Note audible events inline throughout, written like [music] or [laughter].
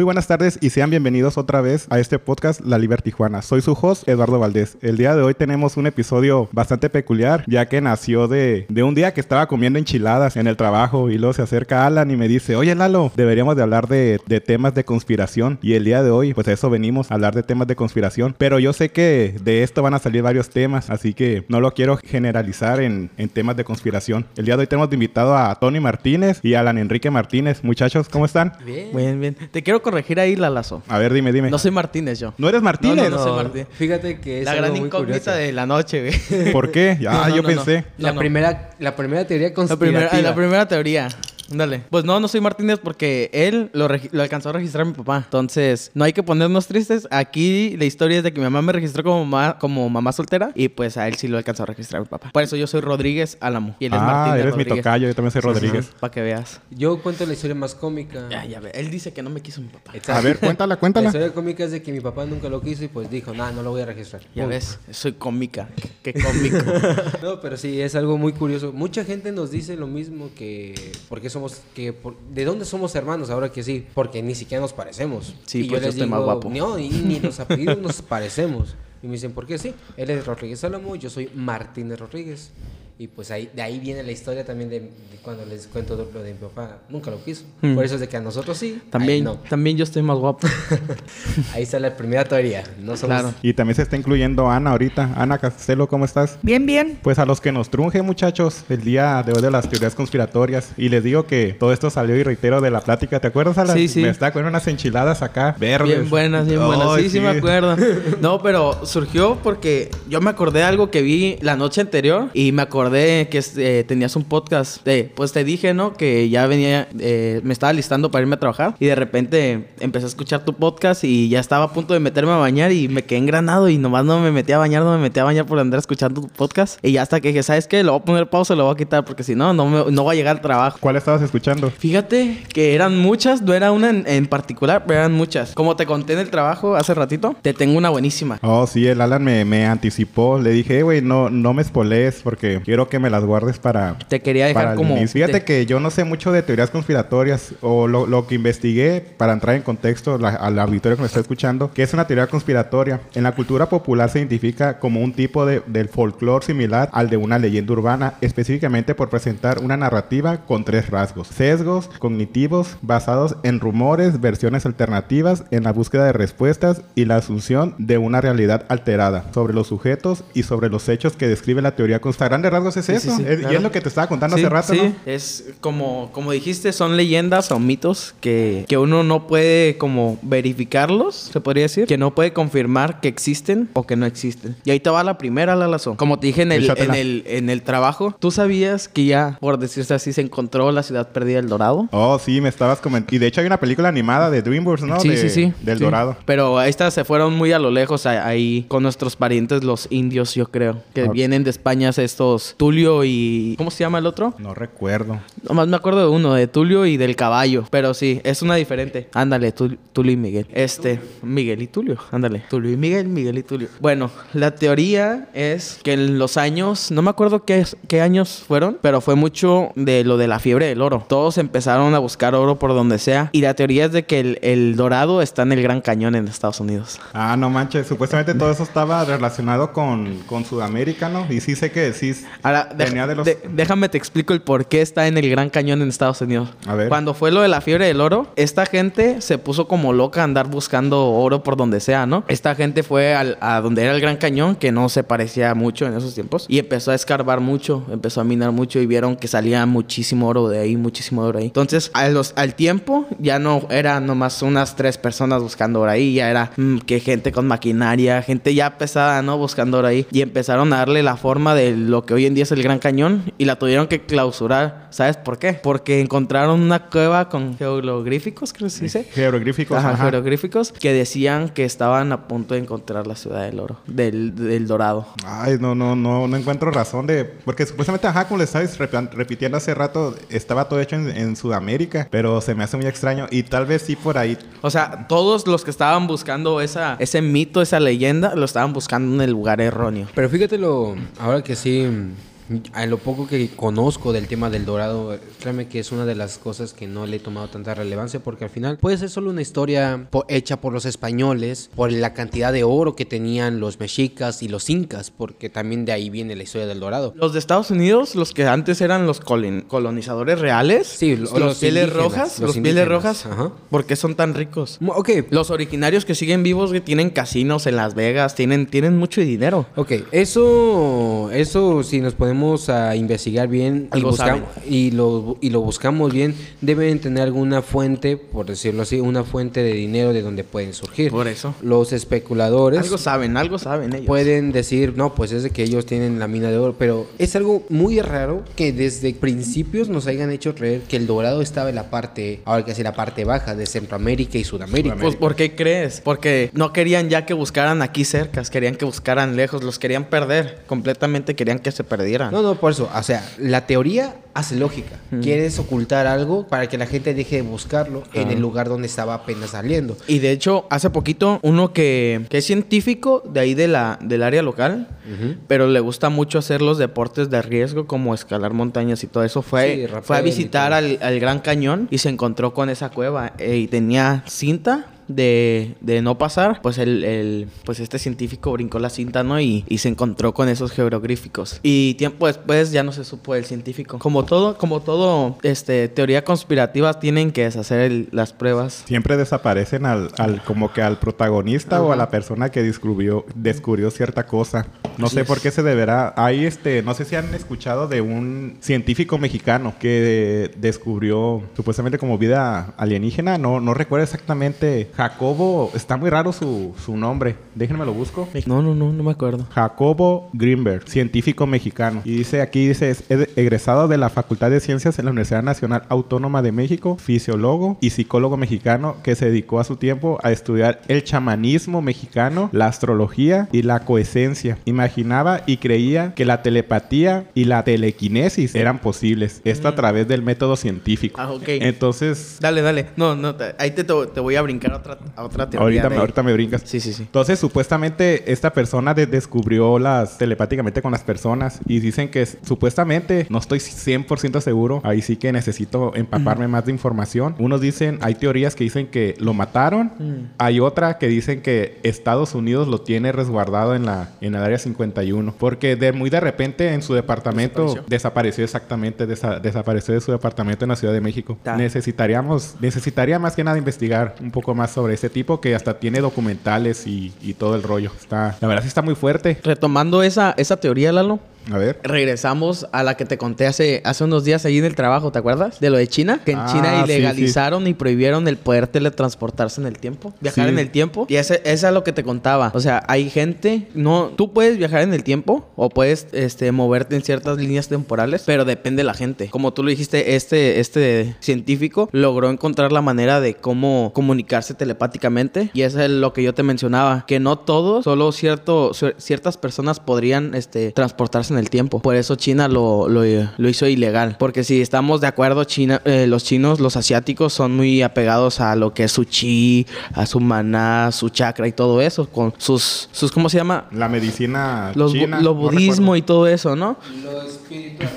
Muy buenas tardes y sean bienvenidos otra vez a este podcast La Liber Tijuana. Soy su host, Eduardo Valdés. El día de hoy tenemos un episodio bastante peculiar, ya que nació de, de un día que estaba comiendo enchiladas en el trabajo y luego se acerca Alan y me dice, oye Lalo, deberíamos de hablar de, de temas de conspiración. Y el día de hoy, pues a eso venimos, a hablar de temas de conspiración. Pero yo sé que de esto van a salir varios temas, así que no lo quiero generalizar en, en temas de conspiración. El día de hoy tenemos de invitado a Tony Martínez y a Alan Enrique Martínez. Muchachos, ¿cómo están? Bien. Bien, bien. Te quiero corregir ahí, Lalazo. A ver, dime, dime. No soy Martínez yo. ¿No eres Martínez? No, no, no soy Martínez. Fíjate que es La algo gran muy incógnita curioso. de la noche, güey. ¿Por qué? [laughs] No, no, yo no, pensé. no. La, primera, la primera teoría La conspirativa. primera, la primera teoría. Dale. Pues no, no soy Martínez porque él lo, lo alcanzó a registrar mi papá. Entonces, no hay que ponernos tristes. Aquí la historia es de que mi mamá me registró como mamá, como mamá soltera y pues a él sí lo alcanzó a registrar mi papá. Por eso yo soy Rodríguez Álamo y él es Ah, Martínez eres mi tocayo, yo también soy Rodríguez. Para que veas. Yo cuento la historia más cómica. Ya, ya ve. Él dice que no me quiso mi papá. Exacto. A ver, cuéntala, La cuéntala. historia cómica es de que mi papá nunca lo quiso y pues dijo, nah, no lo voy a registrar. Ya ves, soy cómica. [laughs] Qué cómico. No, pero sí, es algo muy curioso. Mucha gente nos dice lo mismo que... ¿Por qué somos... que por- ¿De dónde somos hermanos? Ahora que sí. Porque ni siquiera nos parecemos. Sí, y pues yo estoy más guapo. No, y ni [laughs] los apellidos nos parecemos. Y me dicen, ¿por qué sí? Él es Rodríguez Álamo, yo soy Martínez Rodríguez. Y pues ahí, de ahí viene la historia también de, de cuando les cuento lo de mi papá. Nunca lo quiso. Hmm. Por eso es de que a nosotros sí. También, no. también yo estoy más guapo. [laughs] Ahí está la primera teoría. No somos... Claro. Y también se está incluyendo Ana ahorita. Ana Castelo, ¿cómo estás? Bien, bien. Pues a los que nos trunje, muchachos, el día de hoy de las teorías conspiratorias. Y les digo que todo esto salió y reitero de la plática. ¿Te acuerdas, Alan? Sí, sí. Me estaba comiendo unas enchiladas acá, verdes. Bien buenas, bien buenas. Ay, sí, sí, me acuerdo. [laughs] No, pero surgió porque yo me acordé de algo que vi la noche anterior y me acordé que eh, tenías un podcast. Eh, pues te dije, ¿no? Que ya venía, eh, me estaba listando para irme a trabajar y de repente empecé a escuchar tu podcast y ya estaba a punto de meterme a bañar y me quedé engranado y nomás no me metí a bañar, no me metí a bañar por andar escuchando tu podcast. Y ya hasta que dije, ¿sabes qué? Lo voy a poner pausa, lo voy a quitar porque si no, no, me- no voy a llegar al trabajo. ¿Cuál estabas escuchando? Fíjate que eran muchas, no era una en, en particular, pero eran muchas. Como te conté en el trabajo hace ratito, te tengo una buenísima. Oh, sí, el Alan me, me anticipó. Le dije, "Eh, güey, no, no me spoilees porque quiero que me las guardes para, Te quería dejar para el como... inicio. Fíjate te- que yo no sé mucho de teorías conspiratorias o lo, lo que investigué para entrar en contexto la- al auditorio que me está escuchando, que es una teoría conspiratoria. En la cultura popular se identifica como un tipo de, del folclore similar al de una leyenda urbana, específicamente por presentar una narrativa con tres rasgos. Sesgos cognitivos basados en rumores, versiones alternativas, en la búsqueda de respuestas y la asunción de una realidad alterada sobre los sujetos y sobre los hechos que describe la teoría. A grandes rasgos es Sí, eso. sí, Es- Y claro. es lo que te estaba contando Sí, hace rato, sí. ¿no? Es como, como dijiste, son leyendas o mitos que, que uno no puede como verificarlos, se podría decir. Que no puede confirmar que existen o que no existen. Y ahí te va la primera, Lalazo. Como te dije en el, en el, en el trabajo, ¿tú sabías que ya, por decirse así, se encontró la ciudad perdida del Dorado? Oh, sí, me estabas comentando. Y de hecho hay una película animada de DreamWorks, ¿no? Sí, De- sí, sí. Del Sí. Dorado. Pero estas se fueron muy a lo lejos ahí con nuestros parientes, los indios, yo creo. Que vienen de España estos Tulio y... ¿Cómo se llama el otro? No recuerdo. Nomás me acuerdo de uno, de Tulio y del caballo. Pero sí, es una diferente. Ándale, Tul- Tulio y Miguel. Este, Miguel y Tulio. Ándale. Tulio y Miguel, Miguel y Tulio. Bueno, la teoría es que en los años, no me acuerdo qué, qué años fueron, pero fue mucho de lo de la fiebre del oro. Todos empezaron a buscar oro por donde sea. Y la teoría es de que el, el dorado está en el Gran Cañón en Estados Unidos. Ah, no manches. Supuestamente todo eso estaba relacionado con, con Sudamérica, ¿no? Y sí sé que sí. Ahora, deja- de los... de- déjame te explico el por qué está en el Gran Cañón en Estados Unidos. A ver. Cuando fue lo de la fiebre del oro, esta gente se puso como loca a andar buscando oro por donde sea, ¿no? Esta gente fue al- a donde era el Gran Cañón, que no se parecía mucho en esos tiempos, y empezó a escarbar mucho, empezó a minar mucho y vieron que salía muchísimo oro de ahí, muchísimo oro ahí. Entonces, a los, al tiempo, ya no era nomás unas tres personas buscando oro ahí, ya era mm, que gente con maquinaria, gente ya pesada, ¿no? Buscando oro ahí. Y empezaron a darle la forma de lo que hoy en día es el Gran Cañón y la tuvieron que clausurar. ¿Sabes por qué? Porque encontraron una cueva con geográficos, creo que se dice. Jeroglíficos. Ajá, ajá. jeroglíficos que decían que estaban a punto de encontrar la ciudad del oro, del, del dorado. Ay, no, no, no, no encuentro razón de... Porque supuestamente, ajá, como le estabas rep- repitiendo hace rato, estaba todo hecho en, en Sudamérica, pero se me hace muy extraño y tal vez sí por ahí... O sea, todos los que estaban buscando esa, ese mito, esa leyenda, lo estaban buscando en el lugar erróneo. Pero fíjate lo, ahora que sí, A lo poco que conozco del tema del dorado, créeme que es una de las cosas que no le he tomado tanta relevancia porque al final puede ser solo una historia po- hecha por los españoles, por la cantidad de oro que tenían los mexicas y los incas, porque también de ahí viene la historia del dorado. Los de Estados Unidos, los que antes eran los colonizadores reales, Sí, los, los pieles rojas, los los, pieles rojas, ajá. ¿por qué son tan ricos? Ok, Los originarios que siguen vivos que tienen casinos en Las Vegas, tienen, tienen mucho dinero. Ok, eso, eso si nos podemos a investigar bien y, lo, y lo buscamos bien, deben tener alguna fuente, por decirlo así, una fuente de dinero de donde pueden surgir. Por eso. Los especuladores Algo saben, algo saben ellos. pueden decir, no, pues es de que ellos tienen la mina de oro, pero es algo muy raro que desde principios nos hayan hecho creer que el dorado estaba en la parte, ahora que sí, la parte baja de Centroamérica y Sudamérica. Pues, ¿por qué crees? Porque no querían ya que buscaran aquí cerca, querían que buscaran lejos, los querían perder, completamente querían que se perdieran. No, no, por eso. O sea, la teoría hace lógica. Quieres ocultar algo para que la gente deje de buscarlo en el lugar donde estaba apenas saliendo. Y de hecho, hace poquito, uno que, que es científico de ahí de la, del área local, pero le gusta mucho hacer los deportes de riesgo como escalar montañas y todo eso, fue, fue a visitar al, al Gran Cañón y se encontró con esa cueva eh, y tenía cinta. De, de no pasar, pues el, el- pues este científico brincó la cinta, ¿no? Y, y se encontró con esos jeroglíficos. Y tiempo después ya no se supo del científico. Como todo, como todo, este, teoría conspirativa, tienen que deshacer el- las pruebas. Siempre desaparecen al, al como que al protagonista o a la persona que descubrió, descubrió cierta cosa. No Así sé es. por qué se deberá. Hay este, no sé si han escuchado de un científico mexicano que descubrió supuestamente como vida alienígena. No, no recuerdo exactamente. Jacobo, está muy raro su, su nombre. Déjenme lo busco. No, no, no, no me acuerdo. Jacobo Greenberg, científico mexicano. Y dice aquí, dice, es egresado de la Facultad de Ciencias en la Universidad Nacional Autónoma de México, fisiólogo y psicólogo mexicano que se dedicó a su tiempo a estudiar el chamanismo mexicano, la astrología y la coesencia. Imaginaba y creía que la telepatía y la telequinesis eran posibles. Esto a través del método científico. Ah, ok. Entonces, Dale, dale. No, no, ahí te, te voy a brincar a otra, a otra teoría. ahorita, de ahorita me brincas. Sí, sí, sí. Entonces, supuestamente, esta persona de- descubrió las telepáticamente con las personas y dicen que supuestamente, no estoy 100% seguro, ahí sí que necesito empaparme más de información. Unos dicen, hay teorías que dicen que lo mataron, hay otra que dicen que Estados Unidos lo tiene resguardado en la en el área 51, porque de muy de repente en su departamento Desapareció. desapareció, exactamente, desa- desapareció de su departamento en la Ciudad de México. Ta. Necesitaríamos, necesitaría más que nada investigar un poco más sobre ese tipo que hasta tiene documentales y, y todo el rollo. Está, la verdad sí está muy fuerte. Retomando esa, esa teoría, Lalo, A ver. regresamos a la que te conté hace, hace unos días ahí en el trabajo, ¿te acuerdas? De lo de China, que en Ah, China sí, ilegalizaron y prohibieron el poder teletransportarse en el tiempo, viajar Sí. en el tiempo. Y ese, esa es lo que te contaba. O sea, hay gente, no, tú puedes viajar en el tiempo o puedes este, moverte en ciertas líneas temporales, pero depende de la gente. Como tú lo dijiste, este, este científico logró encontrar la manera de cómo comunicarse telepáticamente y eso es lo que yo te mencionaba, que no todos, solo cierto, cier- ciertas personas podrían este, transportarse en el tiempo. Por eso China lo, lo, lo hizo ilegal. Porque si estamos de acuerdo, China, eh, los chinos, los asiáticos son muy apegados a lo que es su chi, a su maná, su chakra y todo eso, con sus, sus ¿cómo se llama? La medicina Los, china. lo no budismo y todo eso, ¿no? Lo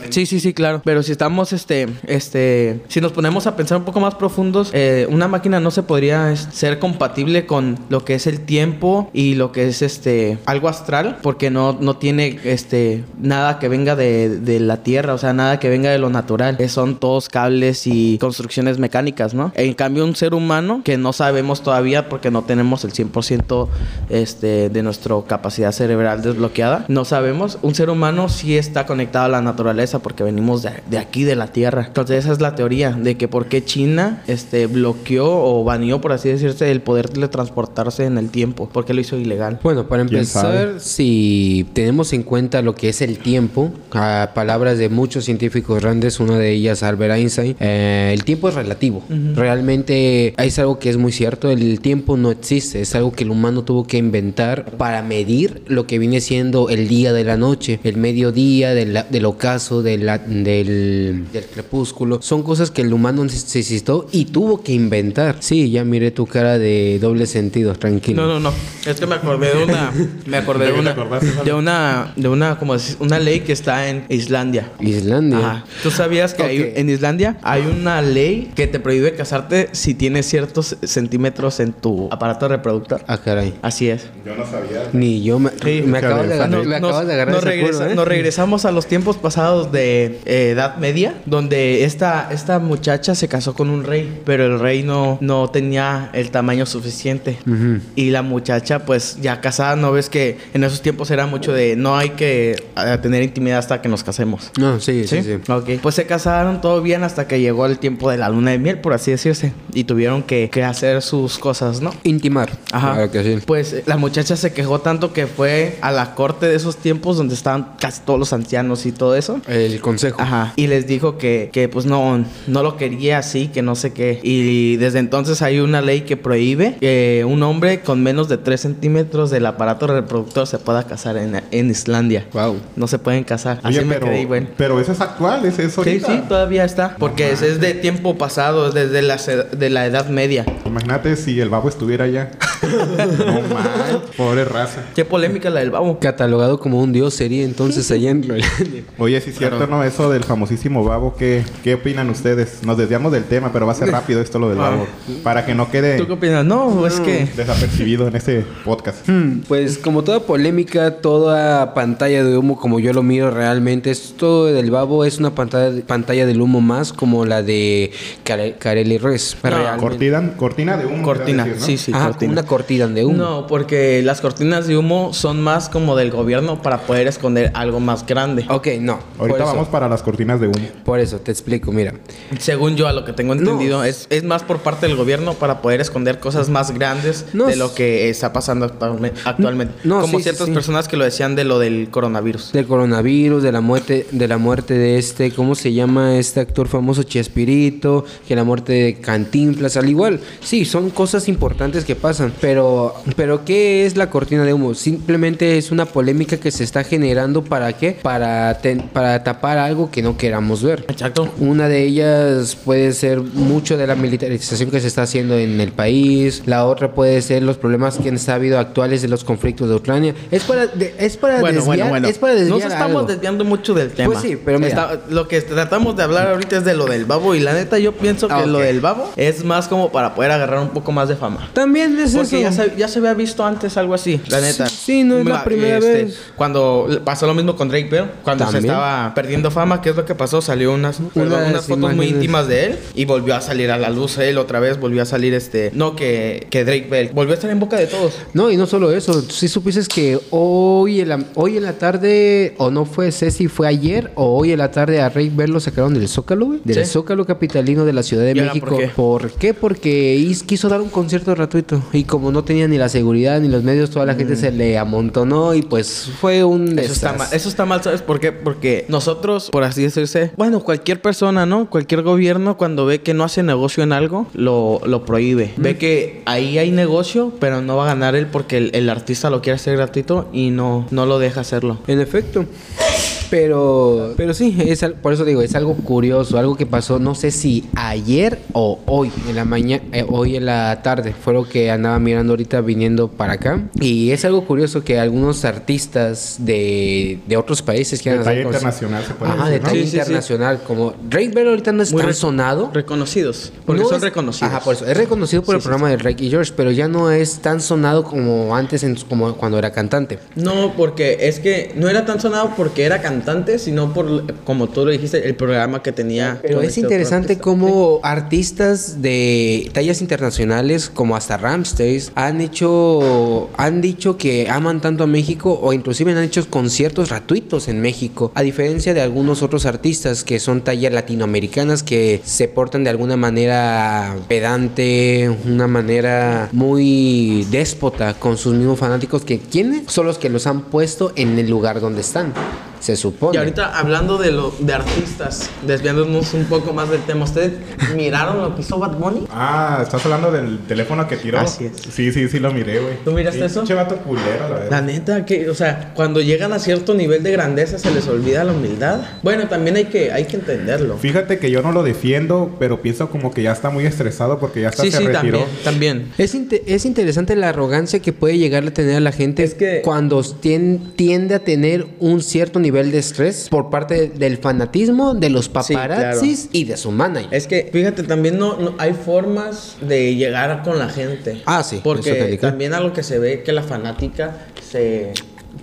Sí, sí, sí, claro. Pero si estamos, este, este, si nos ponemos a pensar un poco más profundos, eh, una máquina no se podría es, ser compatible con lo que es el tiempo y lo que es, este, algo astral, porque no, no tiene, este, nada que venga de, de la tierra, o sea, nada que venga de lo natural. Eh, son todos cables y construcciones mecánicas, ¿no? En cambio, un ser humano que no sabemos todavía porque no tenemos el 100% este, de nuestra capacidad cerebral desbloqueada, no sabemos. Un ser humano sí está conectado a la naturaleza porque venimos de, de aquí, de la Tierra. Entonces, esa es la teoría de que por qué China este, bloqueó o baneó, por así decirse, el poder teletransportarse en el tiempo. Porque lo hizo ilegal. Bueno, para ¿Quién empezar, si tenemos en cuenta lo que es el tiempo, a palabras de muchos científicos grandes, una de ellas Albert Einstein, eh, el tiempo es relativo. Realmente es algo que es muy cierto, el tiempo no existe, es algo que el humano tuvo que inventar para medir lo que viene siendo el día de la noche, el mediodía, del ocaso, de la- del, del crepúsculo. Son cosas que el humano necesitó y tuvo que inventar. Sí, ya miré tu cara de doble sentido, tranquilo. No, no, no. Es que me acordé de una, [laughs] me acordé ¿De una, de una, de una, como una ley que está en Islandia. Islandia. Ajá. ¿Tú sabías que hay- en Islandia hay una ley que te prohíbe casarte si tienes ciertos centímetros en tu aparato reproductor? Ah, caray. Así es. Yo no sabía. Ni yo me, Sí. me acabas de, agarrar- me Nos- acabas de agarrar nos, ese regresa- culo, ¿eh? nos regresamos a los tiempos pasados de eh, Edad Media, donde esta, esta muchacha se casó con un rey, pero el rey no, no tenía el tamaño suficiente. Ujú. Y la muchacha, pues ya casada, ¿no ves que en esos tiempos era mucho de no hay que eh, tener intimidad hasta que nos casemos? No, sí, sí, sí. Ok. Pues se casaron todo bien hasta que llegó el tiempo de la luna de miel, por así decirse. Y tuvieron que, que hacer sus cosas, ¿no? Intimar. Ajá. Claro que sí. Pues eh, la muchacha se quejó tanto que fue a la corte de esos tiempos donde estaban casi todos los ancianos y todo eso. El consejo. Ajá. Y les dijo que, que pues no, no lo quería así, que no sé qué. Y desde entonces hay una ley que prohíbe que un hombre con menos de 3 centímetros del aparato reproductor se pueda casar en, en Islandia. Wow. No se pueden casar. Así Oye, me pero, quedé y bueno. pero eso es actual, es eso Sí, sí, todavía está. Porque es, es de tiempo pasado, es desde la, de la Edad Media. Imagínate si el babo estuviera allá. No man, pobre raza. Qué polémica la del babo. Catalogado como un dios sería entonces allá en Groenlandia. Oye, si es cierto, ¿no? Eso del famosísimo babo, ¿qué, ¿qué opinan ustedes? Nos desviamos del tema, pero va a ser [laughs] rápido esto lo del babo. Para que no quede ¿Tú qué opinas? No, es que... desapercibido en este podcast. Hmm, Pues como toda polémica, toda pantalla de humo, como yo lo miro realmente, esto del babo es una pantalla, pantalla del humo más como la de Care- Carely Ruiz. Realmente. Cortina, cortina de humo. Cortina, quieras decir, ¿no? sí, sí, Ah, cortina. una cortina de humo. No, porque las cortinas de humo son más como del gobierno para poder esconder algo más grande. Ok, no. Ahorita por eso, vamos para las cortinas de humo. Por eso, te explico, mira. Según yo, a lo que tengo entendido, No. es, es más por parte del gobierno para poder esconder cosas más grandes No, de lo que está pasando actualme- actualmente. No, como sí, sí, ciertas sí. personas que lo decían de lo del coronavirus. Del coronavirus, de la muerte, de la muerte de este, ¿cómo se llama este actor famoso Chespirito? Que la muerte de Cantinflas, al igual. Sí, son cosas importantes que pasan. Pero, pero ¿qué es la cortina de humo? Simplemente es una polémica que se está generando para qué? Para, ten- para tapar algo que no queramos ver. Exacto. Una de ellas puede ser mucho de la militarización que se está haciendo en el país. La otra puede ser los problemas que han habido actuales de los conflictos de Ucrania. Es para, de- es para Bueno, desviar, bueno, bueno. es para desviar Nos estamos algo. desviando mucho del tema. Pues sí, pero mira. Está- lo que tratamos de hablar ahorita es de lo del babo y la neta yo pienso que Ah, lo ok. del babo es más como para poder agarrar un poco más de fama. También es Porque ya se, ya se había visto antes algo así, la neta. Sí, no es la primera este, vez. Cuando pasó lo mismo con Drake Bell, cuando También. se estaba perdiendo fama, ¿qué es lo que pasó? Salió unas, perdón, Unas fotos muy íntimas de él y volvió a salir a la luz él otra vez, volvió a salir este, no que, que Drake Bell, volvió a estar en boca de todos. No, y no solo eso. Si supieses que hoy en, la, hoy en la tarde, o no fue Ceci, fue ayer, o hoy en la tarde a Rey Ver lo sacaron del Zócalo. Del Sí. Zócalo capitalino de la Ciudad de ¿Y ahora México. por qué? ¿Por qué? Porque is- quiso dar un concierto gratuito. Y como no tenía ni la seguridad ni los medios, toda la gente se le amontonó y pues fue un Eso está, mal, eso está mal, ¿sabes por qué? Porque nosotros, por así decirse, bueno, cualquier persona, ¿no? Cualquier gobierno, cuando ve que no hace negocio en algo, lo, lo prohíbe. Ve que ahí hay negocio, pero no va a ganar él porque el, el artista lo quiere hacer gratuito y no, no lo deja hacerlo. En efecto. Pero, pero sí, es, por eso digo, es algo curioso, algo que pasó, no sé si ayer o hoy, en la mañana, hoy en la tarde, fue lo que andaba mirando ahorita viniendo para acá. Y es algo curioso que algunos artistas de, de otros países quieran De talla hacer cosas- internacional, se puede Ajá, decir, de ¿no? talla Sí, sí, sí. internacional, como Drake Bell ahorita no es Muy tan re- sonado. Reconocidos. Porque No son es- reconocidos. Ajá, por eso. Es reconocido por Sí, el sí, programa de Drake y George, pero ya no es tan sonado como antes, en, como cuando era cantante. No, porque es que no era tan sonado porque era cantante, sino por, como tú lo dijiste, el programa que tenía. Pero es este interesante cómo artistas de tallas internacionales, como hasta Ramstein, han hecho, han dicho que aman tanto a México o inclusive han hecho conciertos gratuitos en México, a diferencia de algunos otros artistas que son tallas latinoamericanas que se portan de alguna manera pedante, una manera muy déspota con sus mismos fanáticos que ¿quiénes? Son los que los han puesto en el lugar donde están. Se supone. Y ahorita hablando de lo de artistas, desviándonos un poco más del tema, ¿ustedes miraron lo que hizo Bad Bunny? Ah, estás hablando del teléfono que tiró. Así es. Sí, sí, sí lo miré, güey. ¿Tú miraste Sí, eso? Pinche vato culero, la verdad. La neta, que, o sea, cuando llegan a cierto nivel de grandeza se les olvida la humildad. Bueno, también hay que, hay que entenderlo. Fíjate que yo no lo defiendo, pero pienso como que ya está muy estresado porque ya hasta Sí, se sí, retiró. también, también. Es, inte- es interesante la arrogancia que puede llegar a tener a la gente Es que- cuando tien- tiende a tener un cierto nivel de estrés por parte del fanatismo, de los paparazzis y de su manager. Es que, fíjate, también no, no- hay formas de llegar con la gente. Ah, sí, Porque también a lo que se ve que la fanática se,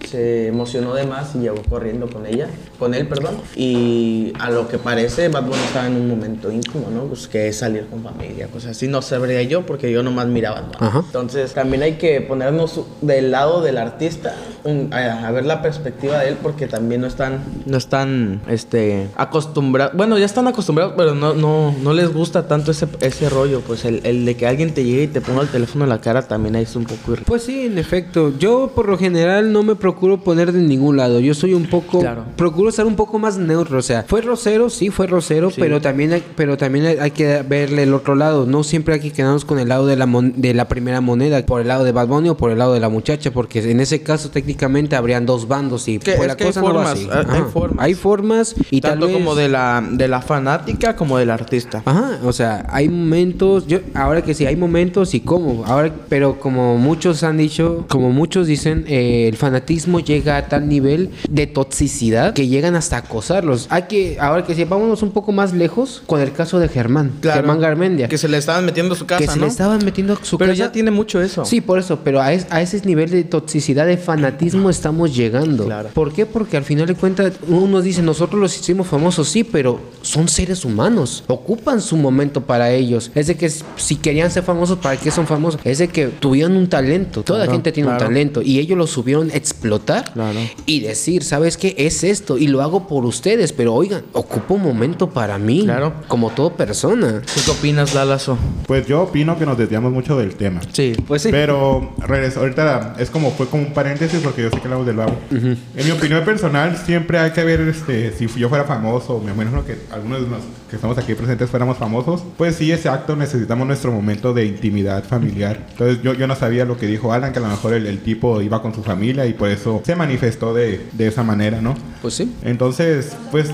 se emocionó de más y llegó corriendo con ella, con él, perdón. Y a lo que parece, Bad Bunny estaba en un momento íntimo, ¿no? Pues que es salir con familia, cosas así. No sabría yo porque yo nomás miraba. Ajá. Entonces, también hay que ponernos del lado del artista, un- a, a ver la perspectiva de él, porque también no están, no están, este, acostumbrados. Bueno, ya están acostumbrados, pero no, no, no les gusta tanto ese, ese rollo. Pues el, el de que alguien te llegue y te ponga el teléfono en la cara también es un poco irritante. Pues sí, en efecto. Yo por lo general no me procuro poner de ningún lado. Yo soy un poco... Claro. Procuro ser un poco más neutro. O sea, fue Rosero, sí, fue Rosero, Sí. pero también hay, pero también hay- que verle el otro lado. No siempre hay que quedarnos con el lado de la, mon- de la primera moneda, por el lado de Bad Bunny o por el lado de la muchacha, porque en ese caso técnicamente habrían dos bandos y Que pues la hay cosa no va así. hay- hay Ajá. formas. Hay formas y Tanto tal vez... como de la, de la fanática como del artista. Ajá, o sea, hay momentos, yo ahora que sí, hay momentos y cómo, ahora, pero como muchos han dicho, como muchos dicen, eh, el fanatismo llega a tal nivel de toxicidad que llegan hasta acosarlos. Hay que, ahora que sí, vámonos un poco más lejos con el caso de Germán, Germán Garmendia, Que se le estaban metiendo a su casa, que se ¿no? le estaban metiendo a su Pero casa. ya tiene mucho eso. Sí, por eso, pero a, es- a ese nivel de toxicidad, de fanatismo estamos llegando. Claro. ¿Por qué? Porque al final de cuentas uno dice, nosotros los hicimos famosos, sí, pero son seres humanos, ocupan su momento para ellos. Es de que si querían ser famosos, ¿para qué son famosos? Es de que tuvieron un talento, toda Claro, gente tiene claro. un talento y ellos lo subieron explotar Claro. y decir, ¿sabes qué? Es esto y lo hago por ustedes, pero oigan, ocupo un momento para mí, Claro. como toda persona. ¿Tú qué opinas, Lalazo? Pues yo opino que nos desviamos mucho del tema. Sí, pues sí. Pero regreso, ahorita es como fue como un paréntesis porque yo sé que hablamos del babo. En mi opinión personal, siempre hay que ver este, si yo fuera famoso, me imagino que algunos de los que estamos aquí presentes fuéramos famosos, pues sí, exacto, necesitamos nuestro momento de intimidad familiar. Entonces yo, yo no sabía lo que dijo Alan, que a lo mejor el, el tipo iba con su familia y por eso se manifestó de, de esa manera, ¿no? Pues sí. Entonces, pues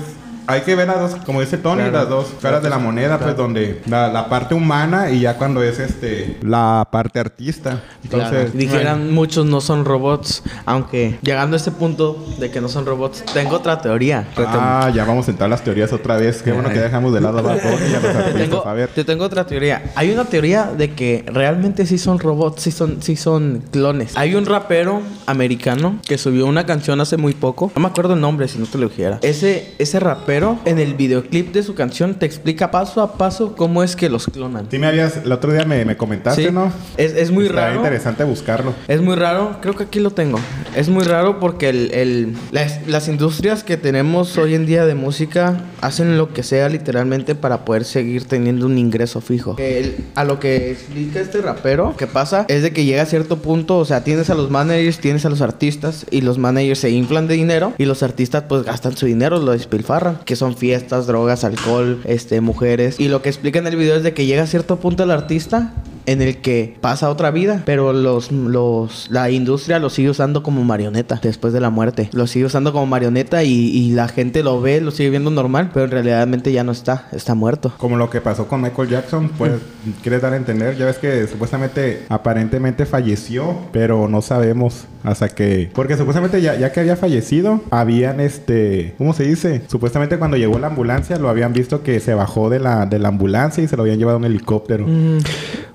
hay que ver las dos, como dice Tony, Claro. las dos caras de la moneda, pues donde la, la parte humana y ya cuando es este la parte artista. Claro. Entonces, Dijeran muchos no son robots, aunque llegando a este punto de que no son robots, tengo otra teoría. Ah, ya vamos a entrar a las teorías otra vez. Qué bueno que dejamos de lado a los [laughs] artistas. A ver. te tengo otra teoría. Hay una teoría de que realmente sí son robots, sí son, sí son clones. Hay un rapero americano que subió una canción hace muy poco. No me acuerdo el nombre, si no te lo dijera. Ese, ese rapero, en el videoclip de su canción, te explica paso a paso cómo es que los clonan. Sí me habías, el otro día me, me comentaste, Sí. ¿no? Es, es muy Está raro. interesante buscarlo. Es muy raro, creo que aquí lo tengo. Es muy raro porque el, el- las, las industrias que tenemos hoy en día de música hacen lo que sea literalmente para poder seguir teniendo un ingreso fijo. El- a lo que explica este rapero, que pasa es de que llega a cierto punto, o sea, tienes a los managers, tienes a los artistas y los managers se inflan de dinero y los artistas pues gastan su dinero, lo despilfarran, que son fiestas, drogas, alcohol, este, mujeres. Y lo que explica en el video es de que llega a cierto punto el artista en el que pasa otra vida, pero los, los, la industria lo sigue usando como marioneta después de la muerte. Lo sigue usando como marioneta y, y la gente lo ve, lo sigue viendo normal, pero en realidad ya no está, está muerto. Como lo que pasó con Michael Jackson, pues, [laughs] ¿quieres dar a entender? Ya ves que supuestamente, aparentemente falleció, pero no sabemos hasta que... Porque supuestamente ya, ya que había fallecido, habían este... ¿Cómo se dice? Supuestamente cuando llegó la ambulancia, lo habían visto que se bajó de la, de la ambulancia y se lo habían llevado en un helicóptero.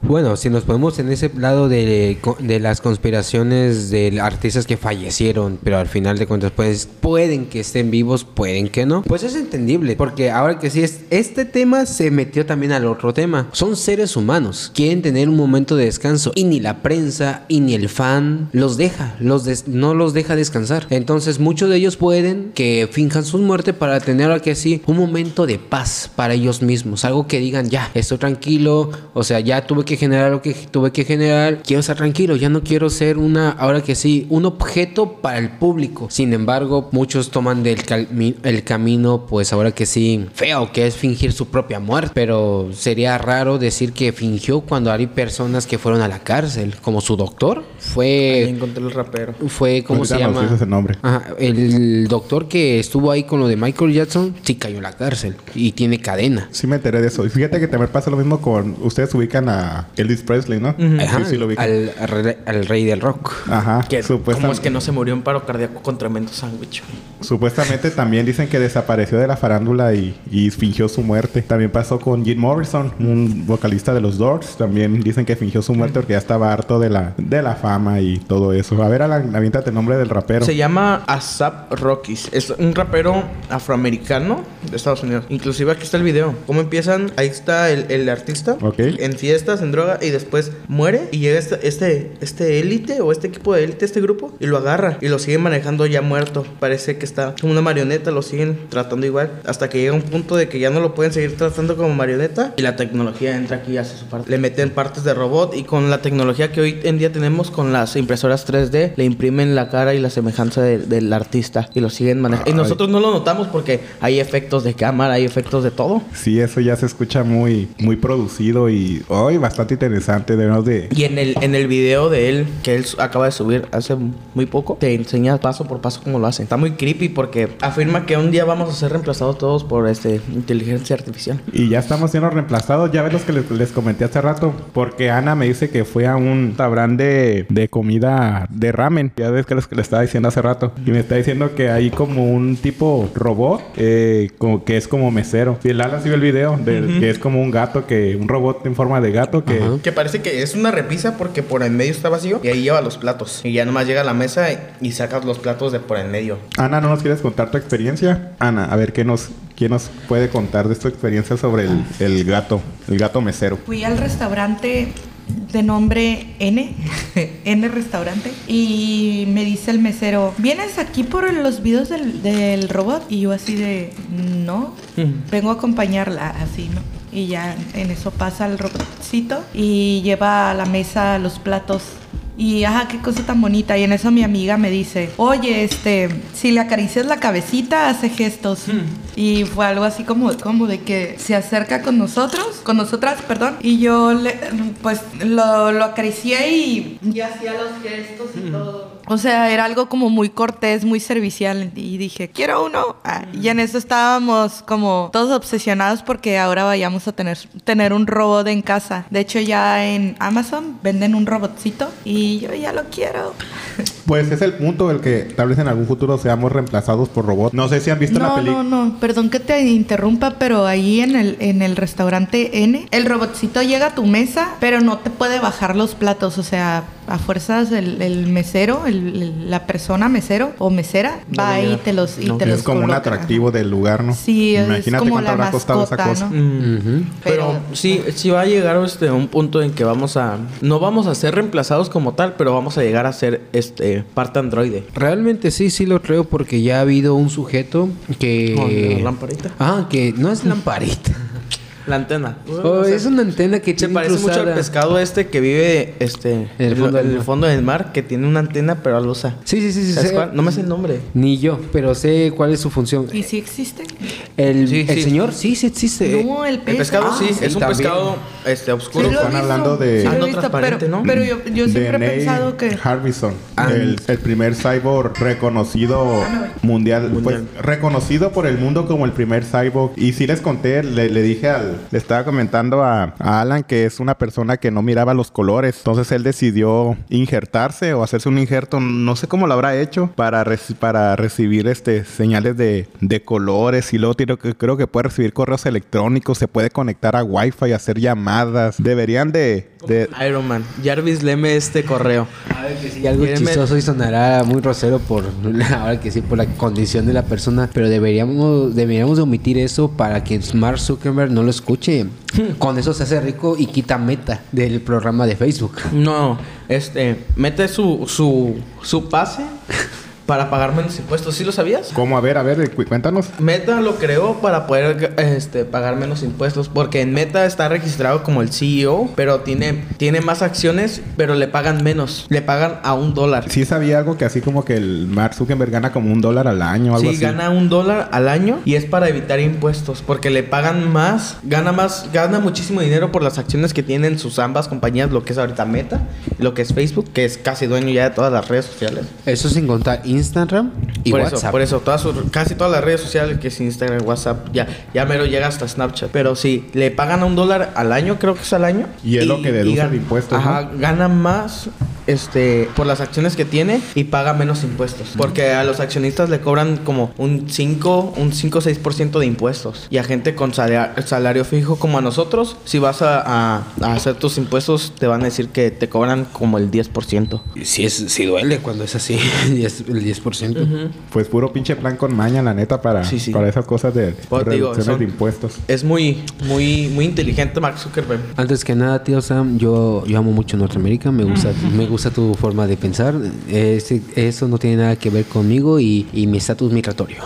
Bueno, si nos ponemos en ese lado de, de las conspiraciones de artistas que fallecieron, pero al final de cuentas pues pueden que estén vivos, pueden que no, pues es entendible, porque ahora que sí es este tema se metió también al otro tema. Son seres humanos, quieren tener un momento de descanso y ni la prensa y ni el fan los deja, los des- no los deja descansar. Entonces muchos de ellos pueden que finjan su muerte para tener ahora que sí un momento de paz para ellos mismos, algo que digan ya, estoy tranquilo, o sea, ya tuve que generar lo que tuve que generar, quiero estar tranquilo, ya no quiero ser una, ahora que sí, un objeto para el público. Sin embargo, muchos toman del calmi- el camino, pues ahora que sí, feo, que es fingir su propia muerte, pero sería raro decir que fingió cuando hay personas que fueron a la cárcel, como su doctor, Ahí fue encontré el rapero. fue ¿cómo se llama? el nombre. Ajá, el doctor que estuvo ahí con lo de Michael Jackson sí cayó en la cárcel y tiene cadena. Sí me enteré de eso. Y fíjate que también pasa lo mismo con... Ustedes ubican a Elvis Presley, ¿no? Ajá, Sí, sí lo ubican. al, al rey- al rey del rock. Ajá. Que, ¿Cómo es que no se murió en paro cardíaco con tremendo sándwich? Supuestamente también dicen que desapareció de la farándula y, y fingió su muerte. También pasó con Jim Morrison, un vocalista de los Doors. También dicen que fingió su muerte porque ya estaba harto de la, de la fama y todo eso. A ver, Alan, aviéntate el nombre del rapero. Se llama Asap Rockies. Es un rapero afroamericano mexicano de Estados Unidos. Inclusive aquí está el video. ¿Cómo empiezan? Ahí está el, el artista. Ok. En fiestas, en droga. Y después muere. Y llega este este este élite o este equipo de élite, este grupo. Y lo agarra. Y lo siguen manejando ya muerto. Parece que está como una marioneta. Lo siguen tratando igual. Hasta que llega un punto de que ya no lo pueden seguir tratando como marioneta. Y la tecnología entra aquí y hace su parte. Le meten partes de robot. Y con la tecnología que hoy en día tenemos con las impresoras 3D, le imprimen la cara y la semejanza de- del artista. Y lo siguen manejando. Y nosotros no lo notamos porque hay efectos de cámara, hay efectos de todo. Sí, eso ya se escucha muy, muy producido y hoy bastante interesante. Debemos de... Y en el, en el video de él, que él acaba de subir hace muy poco, te enseña paso por paso cómo lo hace. Está muy creepy porque afirma que un día vamos a ser reemplazados todos por este inteligencia artificial. Y ya estamos siendo reemplazados. Ya ves los que les, les comenté hace rato. Porque Ana me dice que fue a un restaurante de, de comida de ramen. Ya ves que les, que le estaba diciendo hace rato. Y me está diciendo que hay como un tipo robot eh, como que es como mesero. Si el Alan sí vio el video, de, que es como un gato, que un robot en forma de gato que... Ajá. Que parece que es una repisa porque por en medio está vacío y ahí lleva los platos. Y ya nomás llega a la mesa y, y sacas los platos de por en medio. Ana, ¿no nos quieres contar tu experiencia? Ana, a ver qué nos, quién nos puede contar de tu experiencia sobre el, el gato, el gato mesero. Fui al restaurante de nombre N, [laughs] N restaurante, y me dice el mesero, ¿vienes aquí por los videos del, del robot? Y yo así de, no, vengo a acompañarla, así, ¿no? Y ya en eso pasa el robotcito y lleva a la mesa los platos. Y ajá, qué cosa tan bonita. Y en eso mi amiga me dice, oye, este, si le acaricias la cabecita, hace gestos. Y fue algo así como, como de que se acerca con nosotros, con nosotras, perdón. Y yo le, pues lo, lo acaricié y, y hacía los gestos y todo. O sea, era algo como muy cortés, muy servicial. Y dije, quiero uno. Ah, y en eso estábamos como todos obsesionados porque ahora vayamos a tener, tener un robot en casa. De hecho, ya en Amazon venden un robotcito y yo ya lo quiero. [laughs] Pues es el punto el que tal vez en algún futuro seamos reemplazados por robots. No sé si han visto la No, película. no, no, perdón que te interrumpa, pero ahí en el, en el restaurante N, el robotcito llega a tu mesa, pero no te puede bajar los platos, o sea, a fuerzas el, el mesero, el- el- la persona mesero o mesera, No va y te los, y No. te los Es como un atractivo del lugar, ¿no? Sí, es Imagínate como cuánto la habrá costado esa cosa. ¿no? Ujú. Pero, sí, sí va a llegar este, un punto en que vamos a... No vamos a ser reemplazados como tal, pero vamos a llegar a ser este parte androide. Realmente sí, sí lo creo porque ya ha habido un sujeto que... La lamparita. Ah, que no es lamparita. La antena. Oh, es una antena que Se tiene parece mucho al pescado este que vive este, En el fondo del en el mar. fondo del mar, que tiene una antena pero lo usa. Sí, sí, sí, sí. No me sé el nombre. Ni yo, pero sé cuál es su función. ¿Y si existe? El, Sí, el sí. señor sí, sí existe. No, el pez. El pescado ah, sí, sí, es un también. pescado este, oscuro. Están hablando de- Ando visto, transparente, pero, ¿no? pero yo, yo de siempre he pensado que... Harbison, Ah. el, el primer cyborg reconocido mundial, Mundial. pues reconocido por el mundo como el primer cyborg. Y sí les conté, le, le dije al, le estaba comentando a, a Alan que es una persona que no miraba los colores. Entonces él decidió injertarse o hacerse un injerto, no sé cómo lo habrá hecho, para, reci- para recibir este señales de, de colores. Y luego tiro- que- creo que puede recibir correos electrónicos, se puede conectar a Wi-Fi, hacer llamadas. Deberían de- de Iron Man. Jarvis, leme este correo. A ver que sí, algo chistoso y sonará muy grosero por [laughs] ahora que sí por la condición de la persona, pero deberíamos deberíamos de omitir eso para que Mark Zuckerberg no lo escuche. Con eso se hace rico y quita meta del programa de Facebook. No, este, mete su, su, su pase para pagar menos impuestos. ¿Sí lo sabías? ¿Cómo? A ver, a ver, cu- cuéntanos. Meta lo creó para poder este, pagar menos impuestos. Porque en Meta está registrado como el CEO, pero tiene, tiene más acciones, pero le pagan menos. Le pagan a un dólar. Sí sabía algo que así como que el Mark Zuckerberg gana como un dólar al año o algo Sí, así. gana un dólar al año y es para evitar impuestos. Porque le pagan más, gana más, gana muchísimo dinero por las acciones que tienen sus ambas compañías, lo que es ahorita Meta y lo que es Facebook, que es casi dueño ya de todas las redes sociales. Eso sin contar Instagram y por WhatsApp. eso, por eso, todas sus- casi todas las redes sociales que es Instagram, WhatsApp, ya, ya mero llega hasta Snapchat. Pero sí, le pagan a un dólar al año, creo que es al año. Y es lo que deduce gan- de impuestos, Ajá, gana más este por las acciones que tiene y paga menos impuestos. Porque a los accionistas le cobran como un 5, un 5 o 6% de impuestos. Y a gente con salario, salario fijo como a nosotros, si vas a, a- a hacer tus impuestos, te van a decir que te cobran como el 10%. Sí, es, sí duele cuando es así, [laughs] 10 el 10%. Pues puro pinche plan con maña, la neta, para, Sí, sí. para esas cosas de Pues, digo, reducciones son- de impuestos. Es muy, muy, muy inteligente Mark Zuckerberg. Antes que nada, tío Sam, yo, yo amo mucho Norteamérica, me gusta, me gusta tu forma de pensar. Ese- eso no tiene nada que ver conmigo y, y mi estatus migratorio.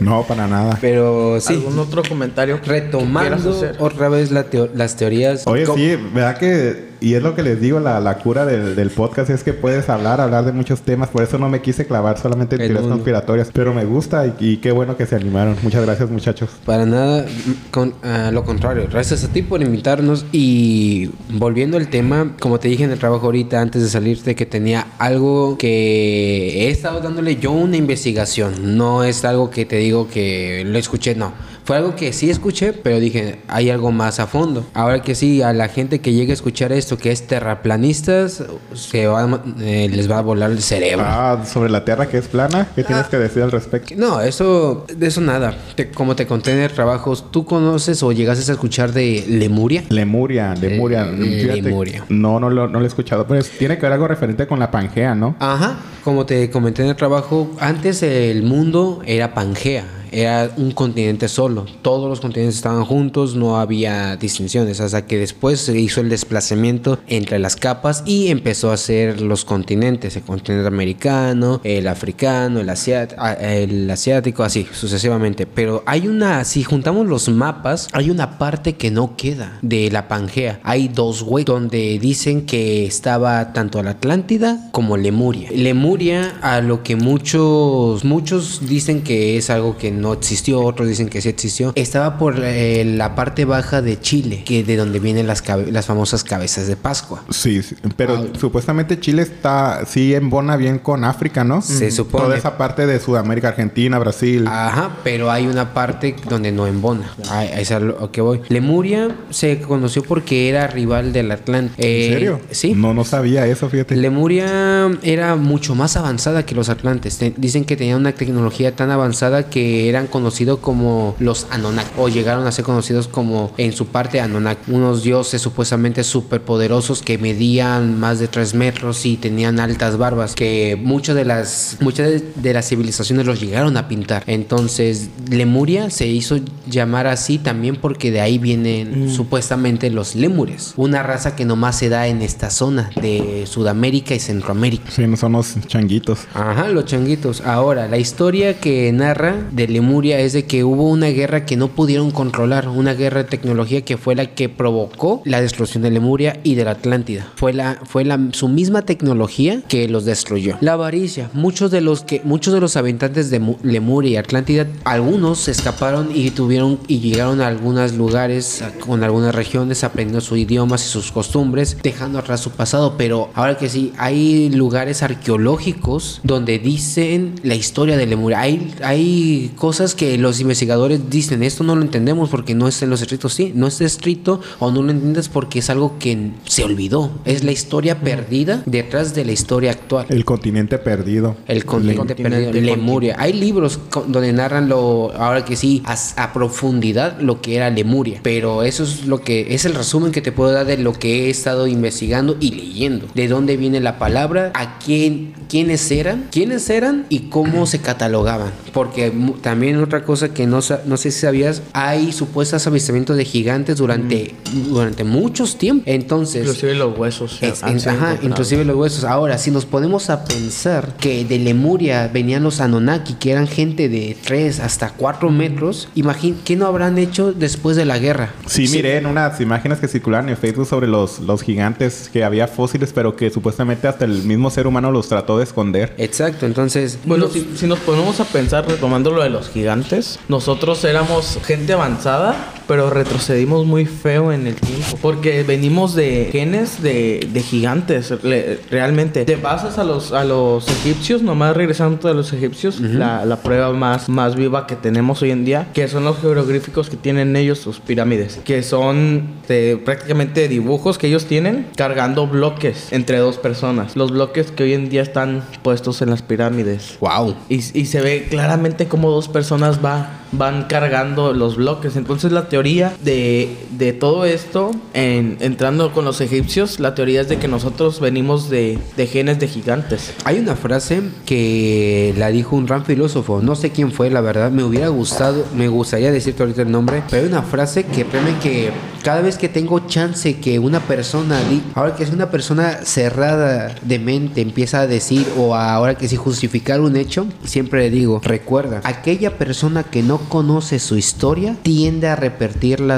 No, para nada. Pero sí, ¿Algún otro comentario retomando hacer? otra vez la teo- las teorías. Oye, sí, ¿verdad que Y es lo que les digo, la, la cura del, del podcast es que puedes hablar, hablar de muchos temas. Por eso no me quise clavar solamente en teorías conspiratorias. Pero me gusta y, y qué bueno que se animaron. Muchas gracias, muchachos. Para nada, con, a lo contrario. Gracias a ti por invitarnos. Y volviendo al tema, como te dije en el trabajo ahorita, antes de salirte, que tenía algo que he estado dándole yo una investigación. No es algo que te digo que lo escuché, no. Fue algo que sí escuché, pero dije, hay algo más a fondo. Ahora que sí, a la gente que llegue a escuchar esto, que es terraplanistas, se va, eh, les va a volar el cerebro. Ah, sobre la Tierra que es plana, ¿qué tienes que decir al respecto? No, eso, de eso nada. Te- como te conté en el trabajo, ¿tú conoces o llegaste a escuchar de Lemuria? Lemuria, Lemuria. Eh, Fíjate, Lemuria. No, no lo, no lo he escuchado. Pero es- tiene que ver algo referente con la Pangea, ¿no? Ajá, como te comenté en el trabajo, antes el mundo era Pangea, era un continente solo, todos los continentes estaban juntos, no había distinciones, hasta que después se hizo el desplazamiento entre las capas y empezó a ser los continentes, el continente americano, el africano, el, asiat- ah, el asiático, así sucesivamente. Pero hay una, si juntamos los mapas, hay una parte que no queda de la Pangea. Hay dos huecos donde dicen que estaba tanto la Atlántida como Lemuria. Lemuria, a lo que muchos, muchos dicen que es algo que no existió, otros dicen que sí existió, estaba por eh, la parte baja de Chile, que de donde vienen las, famosas cabezas de Pascua. Sí, sí, pero Ah. supuestamente Chile está, sí embona bien con África, ¿no? Se supone. Toda esa parte de Sudamérica, Argentina, Brasil. Ajá, pero hay una parte donde no embona. Ahí es a lo que voy. Lemuria se conoció porque era rival del Atlante. ¿En serio? Sí. No, no sabía eso, fíjate. Lemuria era mucho más avanzada que los Atlantes. Te- dicen que tenían una tecnología tan avanzada que eran conocidos como los Anunnaki. O llegaron a ser conocidos como en su parte Anunnaki. Unos dioses supuestamente superpoderosos que medían más de 3 metros y tenían altas barbas. Que muchas de las, muchas de, las civilizaciones los llegaron a pintar. Entonces, Lemuria se hizo llamar así también porque de ahí vienen supuestamente los Lemures. Una raza que nomás se da en esta zona de Sudamérica y Centroamérica. Sí, no son los changuitos. Ajá, los changuitos. Ahora, la historia que narra de Lemuria es de que hubo una guerra que no pudieron controlar, una guerra de tecnología que fue la que provocó la destrucción de Lemuria y de la Atlántida. Fue la fue la su misma tecnología que los destruyó. La avaricia, muchos de los que muchos de los habitantes de Mu- Lemuria y Atlántida, algunos escaparon y tuvieron y llegaron a algunos lugares con algunas regiones aprendiendo sus idiomas y sus costumbres, dejando atrás su pasado, pero ahora que sí hay lugares arqueológicos donde dicen la historia de Lemuria. Hay, hay cosas que los investigadores dicen, esto no lo entendemos porque no está en los escritos. Sí, no está escrito o no lo entiendes porque es algo que se olvidó. Es la historia perdida detrás de la historia actual. El continente perdido. El continente perdido, Lemuria. Hay libros donde narran lo, ahora que sí, a, a profundidad lo que era Lemuria. Pero eso es lo que es el resumen que te puedo dar de lo que he estado investigando y leyendo. De dónde viene la palabra, a quién, quiénes eran, quiénes eran y cómo se catalogaban. Porque también También otra cosa que no, sa- no sé si sabías, hay supuestos avistamientos de gigantes durante, durante muchos tiempos. Entonces, Inclusive los huesos. es- en- ajá, inclusive los huesos. Ahora, si nos ponemos a pensar que de Lemuria venían los Anunnaki, que eran gente de 3 hasta 4 metros, imagín ¿qué no habrán hecho después de la guerra? Sí, miré en unas imágenes que circularon en Facebook sobre los, los gigantes que había fósiles, pero que supuestamente hasta el mismo ser humano los trató de esconder. Exacto, entonces... Bueno, no- si, si nos ponemos a pensar, retomando lo de los gigantes, nosotros éramos gente avanzada, pero retrocedimos muy feo en el tiempo. Porque venimos de genes de, de gigantes, le- realmente. Te basas a los, a los egipcios, nomás regresando a los egipcios, la, la prueba más, más viva que tenemos hoy en día, que son los jeroglíficos que tienen ellos, sus pirámides. Que son de, prácticamente dibujos que ellos tienen cargando bloques entre dos personas. Los bloques que hoy en día están puestos en las pirámides. ¡Wow! Y, y se ve claramente cómo dos personas va, van cargando los bloques. Entonces la teoría de, de todo esto, en- entrando con los egipcios, la teoría es de que nosotros venimos de, de genes de gigantes. Hay una frase que la dijo un gran filósofo, no sé quién fue, la verdad, me hubiera gustado, me gustaría decirte ahorita el nombre, pero hay una frase que créeme que cada vez que tengo chance que una persona, ahora que es una persona cerrada de mente, empieza a decir o ahora que sí justificar un hecho, siempre le digo, recuerda, aquella persona que no conoce su historia tiende a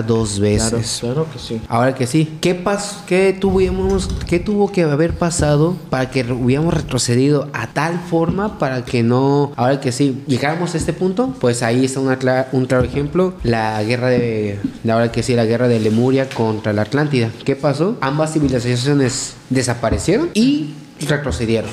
dos Claro, veces. claro que sí. Ahora que sí, ¿qué, pas qué, tuvimos, ¿qué tuvo que haber pasado para que hubiéramos retrocedido a tal forma para que no, ahora que sí, llegáramos a este punto? Pues ahí está una un claro ejemplo, la guerra de ahora que sí, la guerra de Lemuria contra la Atlántida. ¿Qué pasó? Ambas civilizaciones desaparecieron y retrocedieron.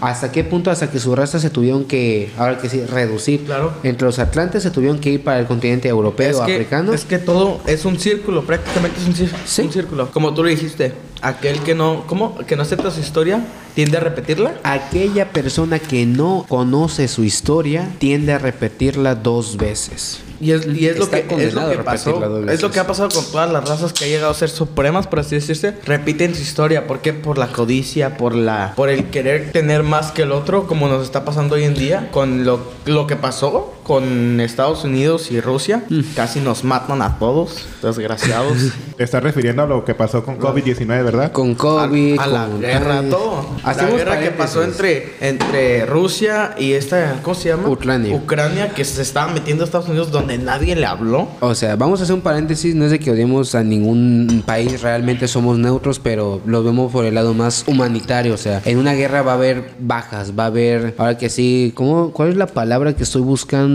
¿Hasta qué punto? Hasta que sus razas se tuvieron que, ahora que sí, reducir. Claro. Entre los atlantes se tuvieron que ir para el continente europeo, Es que, africano. es que todo es un círculo, prácticamente es un, cir- Sí. un círculo. Como tú lo dijiste, aquel que no, ¿cómo? Que no acepta su historia, tiende a repetirla. Aquella persona que no conoce su historia tiende a repetirla dos veces. Y es, y es lo que, es lo que pasó. Es lo que ha pasado con todas las razas que ha llegado a ser supremas, por así decirse. Repiten su historia. ¿Por qué? Por la codicia, por la, por el querer tener más que el otro, como nos está pasando hoy en día. Con lo, lo que pasó con Estados Unidos y Rusia. Mm. Casi nos matan a todos, desgraciados. [laughs] Te estás refiriendo a lo que pasó con COVID-19, ¿verdad? Con COVID, a, a la con- guerra, todo. Hacemos la guerra que pasó entre, entre Rusia y esta, ¿cómo se llama? Ucrania. Ucrania, que se estaba metiendo a Estados Unidos donde nadie le habló. O sea, vamos a hacer un paréntesis, no es de que odiemos a ningún país, realmente somos neutros, pero lo vemos por el lado más humanitario, o sea, en una guerra va a haber bajas, va a haber, ahora que sí, ¿cómo, ¿cuál es la palabra que estoy buscando?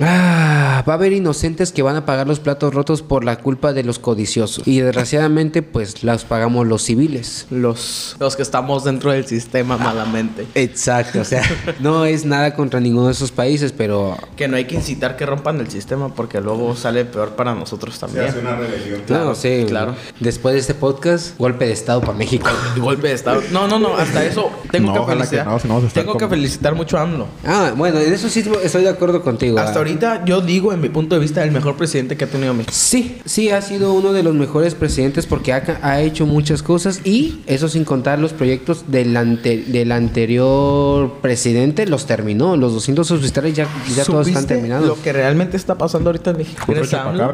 Ah, va a haber inocentes que van a pagar los platos rotos por la culpa de los codiciosos y desgraciadamente pues las pagamos los civiles. Los, los que estamos dentro del sistema malamente. Exacto, o sea, no es nada contra ninguno de esos países, pero Que no hay que incitar que rompan el sistema porque luego sale peor para nosotros también. una rebelión. claro, sí, claro. Después de este podcast, golpe de estado para México. [laughs] Golpe de estado. No, no, no. Hasta eso tengo No, que felicitar. no, no que felicitar mucho a AMLO. Ah, bueno, en eso sí estoy de acuerdo contigo. Hasta ah. ahorita yo digo, en mi punto de vista, el mejor presidente que ha tenido México. Sí, sí, ha sido uno de los mejores presidentes porque ha, ha hecho muchas cosas y eso sin contar los proyectos del, ante- del anterior presidente, los terminó. Los 200 hospitales ya, ya todos están ¿Supiste terminados. Lo que realmente está pasando ahorita en México. Gracias a AMLO.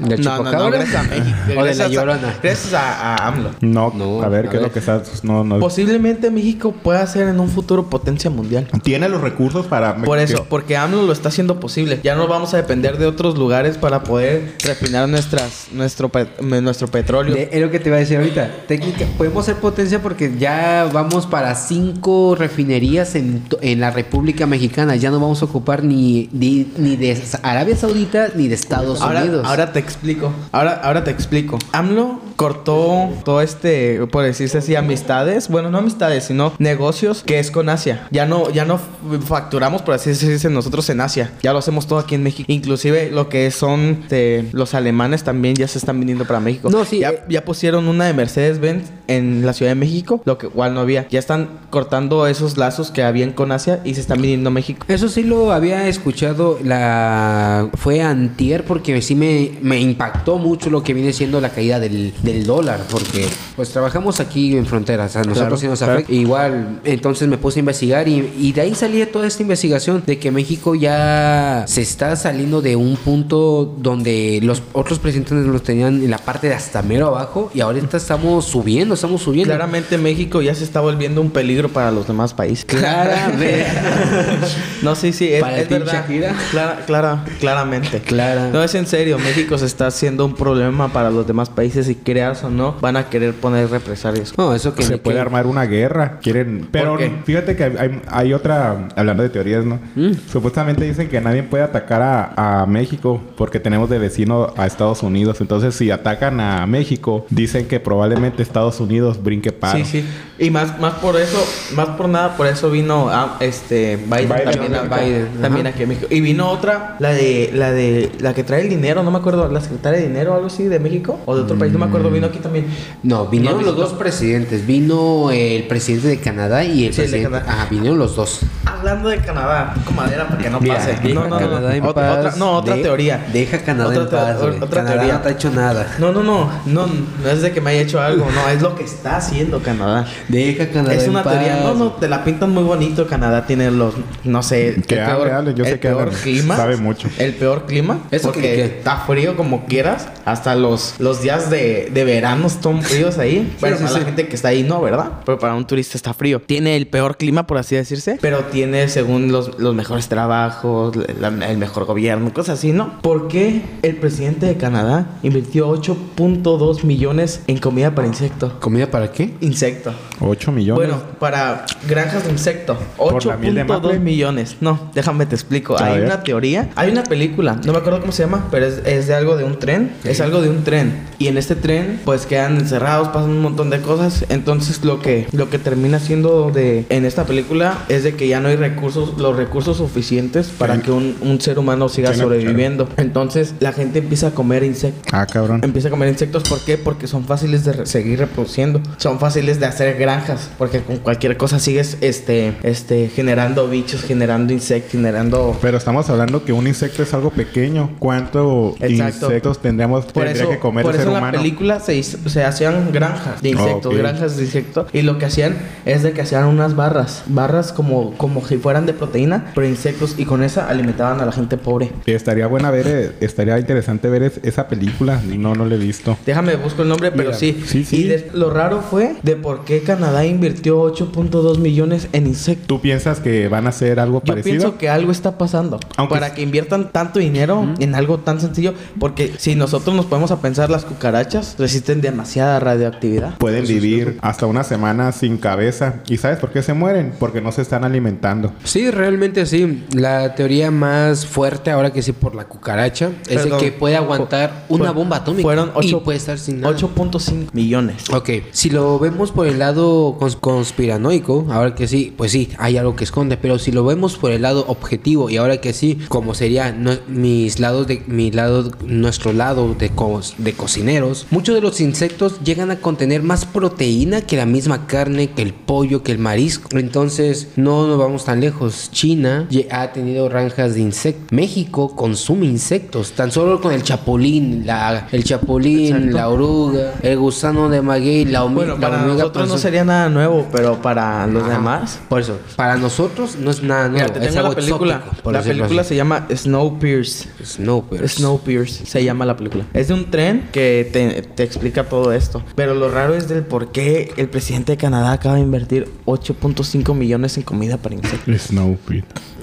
¿Del No, no, no, gracias a México. [laughs] ¿O de la Gracias a- Llorona? Gracias a, a AMLO. No, No, a ver a qué es ver. lo que está. No, no. Posiblemente México pueda ser en un futuro potencia mundial. Tiene los recursos para. Por eso, porque AMLO lo está haciendo posible. Ya no vamos a depender de otros lugares para poder refinar nuestras, nuestro, nuestro petróleo. De- es lo que te iba a decir ahorita. Técnica, podemos ser potencia porque ya vamos para cinco refinerías en, en la República Mexicana. Ya no vamos a ocupar ni, ni, ni de Arabia Saudita ni de Estados Ahora, Unidos. ahora te explico. Ahora, ahora te explico. AMLO cortó todo este, por decirse así, amistades. Bueno, no amistades, sino negocios que es con Asia. Ya no, ya no facturamos, por así decirse, nosotros en Asia. Ya lo hacemos todo aquí en México. Inclusive lo que son de los alemanes también ya se están viniendo para México. No, sí, Ya, eh. ya pusieron una de Mercedes-Benz en la Ciudad de México, lo que igual no había. Ya están cortando esos lazos que habían con Asia y se están viniendo a México. Eso sí lo había escuchado, la fue antier porque sí me, me impactó mucho lo que viene siendo la caída del, del dólar, porque pues trabajamos aquí en fronteras, a nosotros Claro, sí nos claro. afecta. Igual, entonces me puse a investigar y, y de ahí salía toda esta investigación de que México ya está se está saliendo de un punto donde los otros presidentes los tenían en la parte de hasta mero abajo y ahorita estamos subiendo, estamos subiendo. Claramente México ya se está volviendo un peligro para los demás países. Claramente. [laughs] no, sí, sí, es, Para es ti, verdad. Shakira. Clara, clara, claramente. Clara. No, es en serio. México se está haciendo un problema para los demás países y creas o no, van a querer poner represalias. No, eso que se puede que- armar una guerra. Quieren. Pero fíjate que hay, hay otra. Hablando de teorías, ¿no? Mm. Supuestamente dicen que nadie puede atacar a, a México porque tenemos de vecino a Estados Unidos. Entonces, si atacan a México, dicen que probablemente Estados Unidos brinque paro. Sí, sí. Y más, más por eso, más por nada, por eso vino a, este Biden, Biden, también, a a- Biden, también aquí a México. Y vino otra, la de, la de, la que trae el dinero, no me acuerdo, la secretaria de dinero o algo así de México o de otro país, no me acuerdo, vino aquí también. No, vinieron No, los dos presidentes. Vino el presidente de Canadá y el Sí, el de presidente. Canadá. Ajá, vinieron los dos. Hablando de Canadá, con madera para que no pase. Deja No, no, no, Canadá en Otra, paz. otra- no, otra De- teoría. Deja Canadá Otra en paz. güey. otra Canadá teoría. no te ha hecho nada. No, no, no, no, no es de que me haya hecho algo, no, es lo que está haciendo Canadá. Deja Canadá es en una paz. teoría, no, no, te la pintan muy bonito. Canadá tiene los, no sé, Que hable, hable, yo sé el que peor clima. sabe mucho. El peor clima. ¿Eso porque qué- qué? está frío como quieras. Hasta los, los días de, de verano están fríos ahí. bueno, sí, para la sí. gente que está ahí no, ¿verdad? Pero para un turista está frío. Tiene el peor clima, por así decirse. Pero tiene, según los, los mejores trabajos, la- el mejor gobierno, cosas así, ¿no? ¿Por qué el presidente de Canadá invirtió 8.2 millones en comida para insectos? ¿Comida para qué? Insecto. 8 millones. Bueno, para granjas de insecto. ¿Por la miel de 8.2 maple? millones. No, déjame te explico. A hay ver. una teoría. Hay una película. No me acuerdo cómo se llama, pero es, es de algo de un tren. Es algo de un tren. Y en este tren, pues quedan encerrados, pasan un montón de cosas. Entonces, lo que, lo que termina siendo de en esta película es de que ya no hay recursos, los recursos suficientes para Sí. que un, un ser humano siga Sí, sobreviviendo. Entonces, la gente empieza a comer insectos. Ah, cabrón. Empieza a comer insectos, ¿por qué? Porque son fáciles de re- seguir reproduciendo. Son fáciles de hacer granjas, porque con cualquier cosa sigues este este generando bichos, generando insectos, generando Pero estamos hablando que un insecto es algo pequeño. ¿Cuántos insectos tendríamos por tendría eso, que comer por el eso ser en la humano? película se, hizo- se hacían granjas de insectos, Ok. granjas de insectos. Y lo que hacían es de que hacían unas barras, barras como, como si fueran de proteína, pero insectos, y con esa alimentaban a la gente pobre. Y estaría buena ver, eh, estaría interesante ver es- esa película. No, no la he visto. Déjame busco el nombre, pero Mira, sí. sí, sí. Y des- lo raro fue de por qué Canadá invirtió 8.2 millones en insectos. ¿Tú piensas que van a hacer algo Yo parecido? pienso que algo está pasando Aunque para que inviertan tanto dinero en algo tan sencillo, porque si nosotros nos podemos a pensar, las cucarachas resisten demasiada radioactividad. Pueden vivir hasta una semana sin cabeza. ¿Y sabes por qué se mueren? Porque no se están alimentando. Sí, realmente sí. La teoría más fuerte, ahora que sí, por la cucaracha, es de que puede aguantar una bomba atómica. Fueron y 8, puede estar sin nada. 8.5 millones. Ok, si lo vemos por el lado cons- conspiranoico, ahora que sí, pues sí, hay algo que esconde, pero si lo vemos por el lado objetivo y ahora que sí, como sería no- mis lados de mi lado, nuestro lado de, co- de cocineros, muchos de los insectos llegan a contener más proteína que la misma carne, que el pollo, que el marisco. Entonces, no nos vamos tan lejos. China ha tenido granjas de insectos. México consume insectos, tan solo con el chapulín, la, el chapulín, Exacto. la oruga, el gusano de maguey, la, Bueno, la para nosotros no panza- sería nada nuevo, pero para los Ajá. demás. Por eso, para nosotros no es nada nuevo. Mira, te es tengo algo la película. exótico, la película así. se llama Snowpiercer. Snowpiercer. Snowpiercer se llama la película. Es de un tren que te, te explica todo esto. Pero lo raro es del por qué el presidente de Canadá acaba de invertir 8.5 millones en comida para insectos.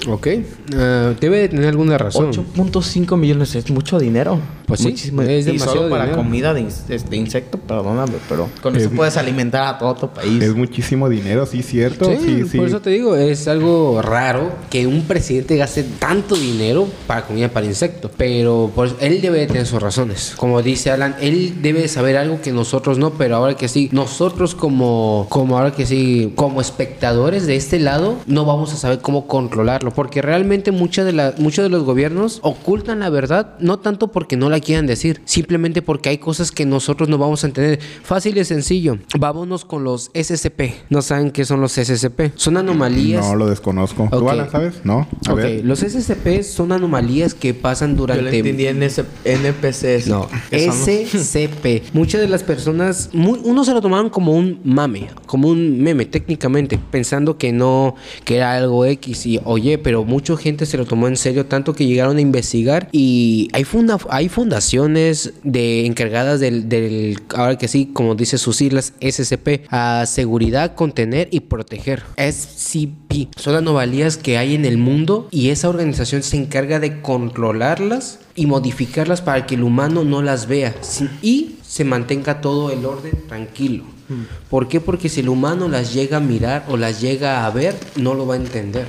Ok. Ah, debe de tener alguna razón. 8.5 millones es mucho dinero. Pues sí, Muchísimo. es y demasiado solo para dinero. comida de, de insecto, perdóname, pero con Es- eso puedes alimentar a todo tu país. Es muchísimo dinero, sí, cierto. Sí, Sí, sí. por eso te digo, es algo raro que un presidente gaste tanto dinero para comida para insectos. Pero por eso, él debe de tener sus razones. Como dice Alan, él debe de saber algo que nosotros no, pero ahora que sí, nosotros como, como ahora que sí, como espectadores de este lado, no vamos a saber cómo controlarlo. Porque realmente muchas de la, muchos de los gobiernos ocultan la verdad, no tanto porque no la quieran decir, simplemente porque hay cosas que nosotros no vamos a entender. Fácil y sencillo. Vámonos con los SCP. ¿No saben qué son los SCP? Son anomalías. No lo desconozco. ¿Tú, Ok. Alan, sabes? No. A Ok, ver. los SCP son anomalías que pasan Yo durante... lo entendí en ese NPCs. No, SCP. Muchas de las personas, mu- unos se lo tomaron como un mame, como un meme técnicamente, pensando que no, que era algo X y oye, pero mucha gente se lo tomó en serio, tanto que llegaron a investigar y hay, funda hay fundaciones de encargadas del, del, ahora que sí, como dice sus siglas, SCP, a seguridad, contener y proteger. SCP. Son anomalías que hay en el mundo y esa organización se encarga de controlarlas y modificarlas para que el humano no las vea sin- y se mantenga todo el orden tranquilo. ¿Por qué? Porque si el humano las llega a mirar o las llega a ver, no lo va a entender.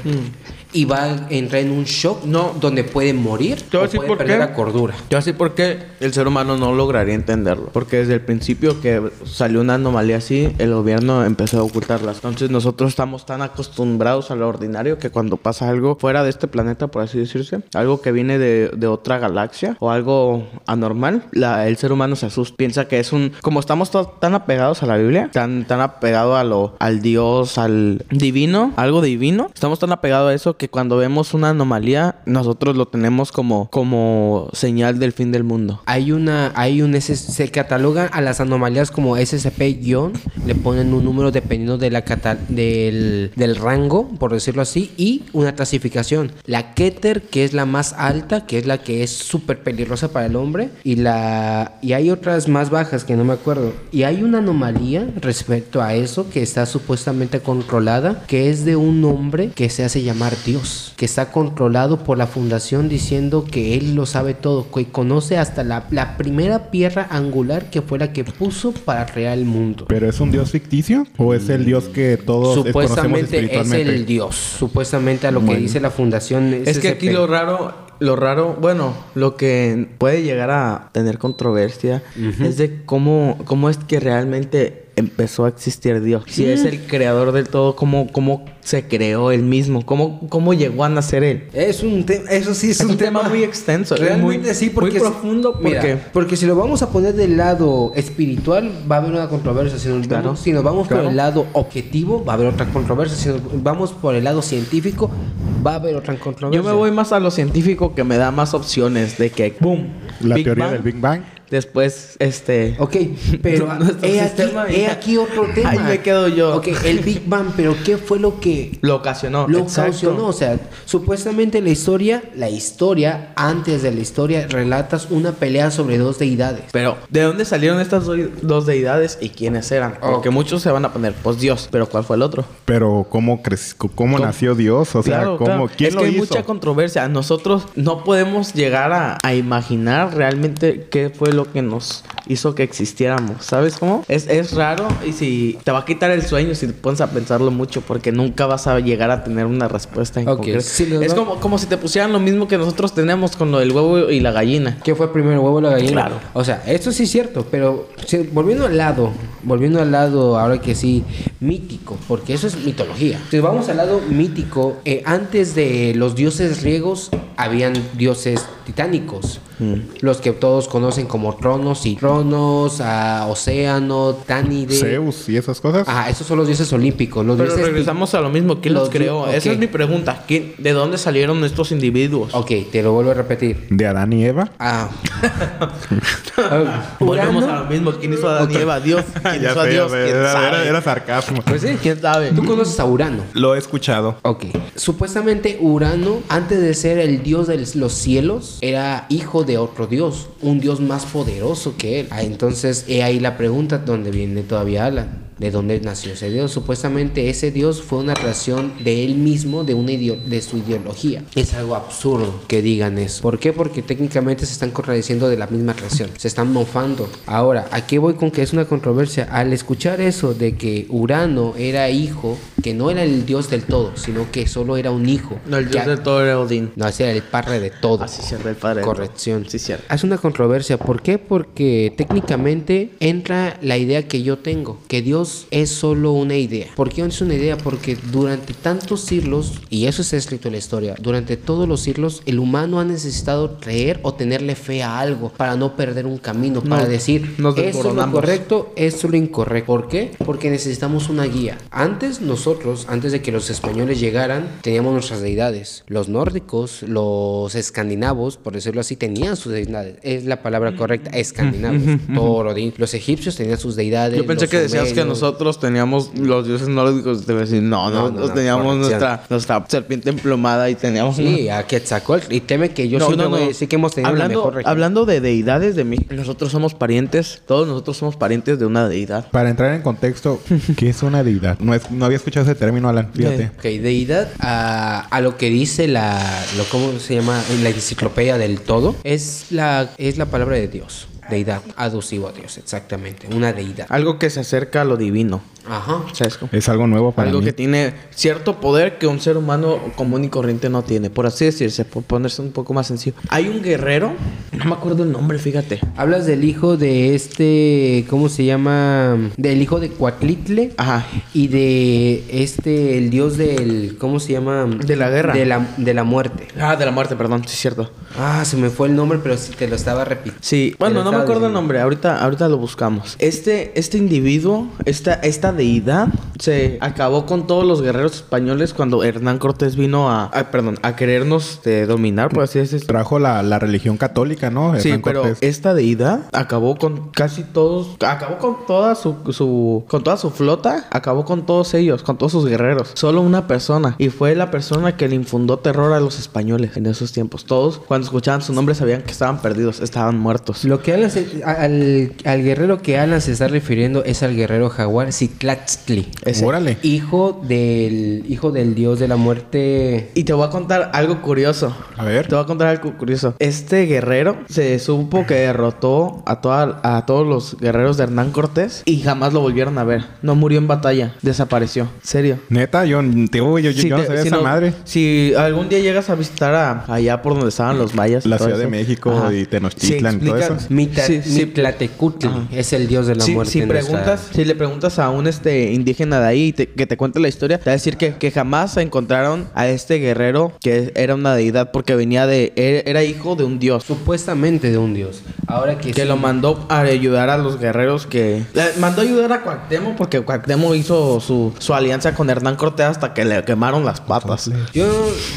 Y va a entrar en un shock No. donde puede morir o puede por perder qué. la cordura. Yo así porque el ser humano no lograría entenderlo. Porque desde el principio que salió una anomalía así, el gobierno empezó a ocultarlas. Entonces nosotros estamos tan acostumbrados a lo ordinario que cuando pasa algo fuera de este planeta, por así decirse, algo que viene de, de otra galaxia o algo anormal, la- el ser humano se asusta. Piensa que es un... Como estamos to- tan apegados a la Biblia, tan, tan apegados a lo, al Dios, al divino, algo divino, estamos tan apegados a eso que cuando vemos una anomalía, nosotros lo tenemos como, como señal del fin del mundo. Hay una, hay un SS se catalogan a las anomalías como SCP- le ponen un número dependiendo de la del, del rango, por decirlo así, y una clasificación. La Keter, que es la más alta, que es la que es súper peligrosa para el hombre, y la y hay otras más bajas que no me acuerdo. Y hay una anomalía respecto a eso que está supuestamente controlada, que es de un hombre que se hace llamar Dios, que está controlado por la fundación diciendo que él lo sabe todo, que conoce hasta la, la primera piedra angular que fue la que puso para crear el mundo. ¿Pero es un dios ficticio o es el dios que todos conocemos Supuestamente es el Dios, supuestamente a lo que dice la fundación. Es que aquí lo raro, lo raro, bueno, lo que puede llegar a tener controversia es de cómo, cómo es que realmente empezó a existir Dios. Si es el creador del todo, cómo, cómo se creó él mismo, cómo, cómo llegó a nacer él. Es un tema, eso sí es, Es un tema muy extenso, es Realmente muy- sí, porque muy profundo, mira, porque- porque si lo vamos a poner del lado espiritual, va a haber una controversia. Si nos, Claro, vamos, si nos vamos claro. por el lado objetivo, va a haber otra controversia. Si nos vamos por el lado científico, va a haber otra controversia. Yo me voy más a lo científico que me da más opciones de que, boom, La Big teoría Bang, del Big Bang. Después, este... Ok, pero [laughs] he, aquí, he aquí otro tema. Ahí me quedo yo. Ok, el Big Bang, pero ¿qué fue lo que Lo ocasionó. lo exacto. ocasionó. O sea, supuestamente la historia, la historia, antes de la historia, relatas una pelea sobre dos deidades. Pero, ¿de dónde salieron estas do- dos deidades y quiénes eran? Porque Ok. muchos se van a poner, pues Dios, pero ¿cuál fue el otro? Pero ¿cómo, cómo, ¿Cómo? nació Dios? O sea, Claro, ¿cómo, claro. ¿quién es lo que hay mucha controversia. Nosotros no podemos llegar a, a imaginar realmente qué fue lo que nos hizo que existiéramos. ¿Sabes cómo? Es, es raro y si te va a quitar el sueño si te pones a pensarlo mucho porque nunca vas a llegar a tener una respuesta en concreto. sí, es como, como si te pusieran lo mismo que nosotros tenemos con lo del huevo y la gallina. ¿Qué fue primero, el huevo o la gallina? Claro. O sea, esto sí es cierto, pero si- volviendo al lado, volviendo al lado, ahora que sí, mítico, porque eso es mitología. Si vamos al lado mítico, eh, antes de los dioses griegos, habían dioses titánicos. Los que todos conocen como Tronos y Tronos, a Océano, Tánide. Zeus y esas cosas. Ajá, esos son los dioses olímpicos. Los Pero dioses regresamos a lo mismo. ¿Quién los, creó? Esa es mi pregunta. ¿Quién- ¿De dónde salieron estos individuos? Ok, te lo vuelvo a repetir. De Adán y Eva. Ah. [laughs] Ah, Volvemos a lo mismo. ¿Quién hizo a Adán y Eva? Dios. [laughs] ¿Quién Ya hizo a Dios? ya sé, ¿Quién era, sabe? era- era sarcasmo. Pues sí. ¿Quién sabe? Tú conoces a Urano. Lo he escuchado. Ok. Supuestamente Urano, antes de ser el dios de los cielos, era hijo de otro dios, un dios más poderoso que él. Ah, entonces, he ahí la pregunta donde viene todavía Alan. ¿De dónde nació ese dios? Supuestamente ese dios fue una creación de él mismo, de, una de su ideología. Es algo absurdo que digan eso. ¿Por qué? Porque técnicamente se están contradiciendo de la misma creación. Se están mofando. Ahora, ¿a qué voy con que es una controversia? Al escuchar eso de que Urano era hijo, que no era el dios del todo, sino que solo era un hijo. No, el dios Ya- de todo era Odín. No, ese era el padre de todo. Así cierto, el padre. Corrección. Sí, cierto. Es una controversia. ¿Por qué? Porque técnicamente entra la idea que yo tengo, que Dios es solo una idea. ¿Por qué es una idea? Porque durante tantos siglos, y eso está escrito en la historia, durante todos los siglos el humano ha necesitado creer o tenerle fe a algo para no perder un camino, para No, decir, esto es lo correcto, esto es lo incorrecto. ¿Por qué? Porque necesitamos una guía. Antes nosotros, antes de que los españoles llegaran, teníamos nuestras deidades. Los nórdicos, los escandinavos, por decirlo así, tenían sus deidades. Es la palabra correcta, escandinavos. Thor, Odín. Los egipcios tenían sus deidades. Yo pensé que decías que nosotros teníamos los dioses nórdicos, te voy a decir, no, No, no, nosotros no, teníamos nuestra, nuestra serpiente emplumada y teníamos... Sí, a Quetzalcóatl. Y teme que yo No, siempre no, voy a no. decir que hemos tenido hablando, la mejor región. Hablando de deidades de mí, nosotros somos parientes, todos nosotros somos parientes de una deidad. Para entrar en contexto, ¿qué es una deidad? No, es- no había escuchado ese término, Alan. Fíjate. Ok, deidad a, a lo que dice la, lo, ¿cómo se llama? En la enciclopedia del todo, es la, es la palabra de Dios. Deidad, aducivo a Dios, exactamente. Una deidad. Algo que se acerca a lo divino. Ajá. ¿Sabes cómo? Es algo nuevo para Algo mí. que tiene cierto poder que un ser humano común y corriente no tiene. Por así decirse, por ponerse un poco más sencillo. Hay un guerrero, no me acuerdo el nombre, fíjate. Hablas del hijo de este, ¿cómo se llama? Del hijo de Coatlitle. Ajá. Y de este, el dios del, ¿cómo se llama? De la guerra. De la, de la muerte. Ah, de la muerte, perdón, sí es cierto. Ah, se me fue el nombre, pero sí te lo estaba repitiendo. Sí, bueno, no me acuerdo el nombre, ahorita, ahorita lo buscamos. Este, este individuo, esta, esta deidad, se acabó con todos los guerreros españoles cuando Hernán Cortés vino a, a- perdón, a querernos eh, dominar, por así decirlo. Trajo la, la religión católica, ¿no? Sí, pero Cortés. esta deidad acabó con casi todos, acabó con toda su, su, con toda su flota, acabó con todos ellos, con todos sus guerreros. Solo una persona y fue la persona que le infundó terror a los españoles en esos tiempos. Todos cuando escuchaban su nombre sabían que estaban perdidos, estaban muertos. Lo que Alan se- al, al guerrero que Alan se está refiriendo es al guerrero jaguar Citlaxtli. Ese. Órale. Hijo del hijo del dios de la muerte. Y te voy a contar algo curioso. A ver. Te voy a contar algo curioso. Este guerrero se supo que derrotó a, toda, a todos los guerreros de Hernán Cortés y jamás lo volvieron a ver. No murió en batalla, desapareció. Serio. Neta, yo, tío, yo, yo Si no te- sabía si esa no- madre. Si algún día llegas a visitar a, allá por donde estaban los mayas. La Ciudad de México ajá. y Tenochtitlan y todo eso. Mita- Sí, sí. Es el dios de la muerte. si si le preguntas a un este indígena de ahí te- que te cuente la historia, te va a decir que, que jamás encontraron a este guerrero que era una deidad porque venía de era, era hijo de un dios. Supuestamente de un dios. Ahora que Que sí- lo mandó a ayudar a los guerreros que... Le mandó a ayudar a Cuauhtémoc porque Cuauhtémoc hizo su, su alianza con Hernán Cortés hasta que le quemaron las patas. Yo,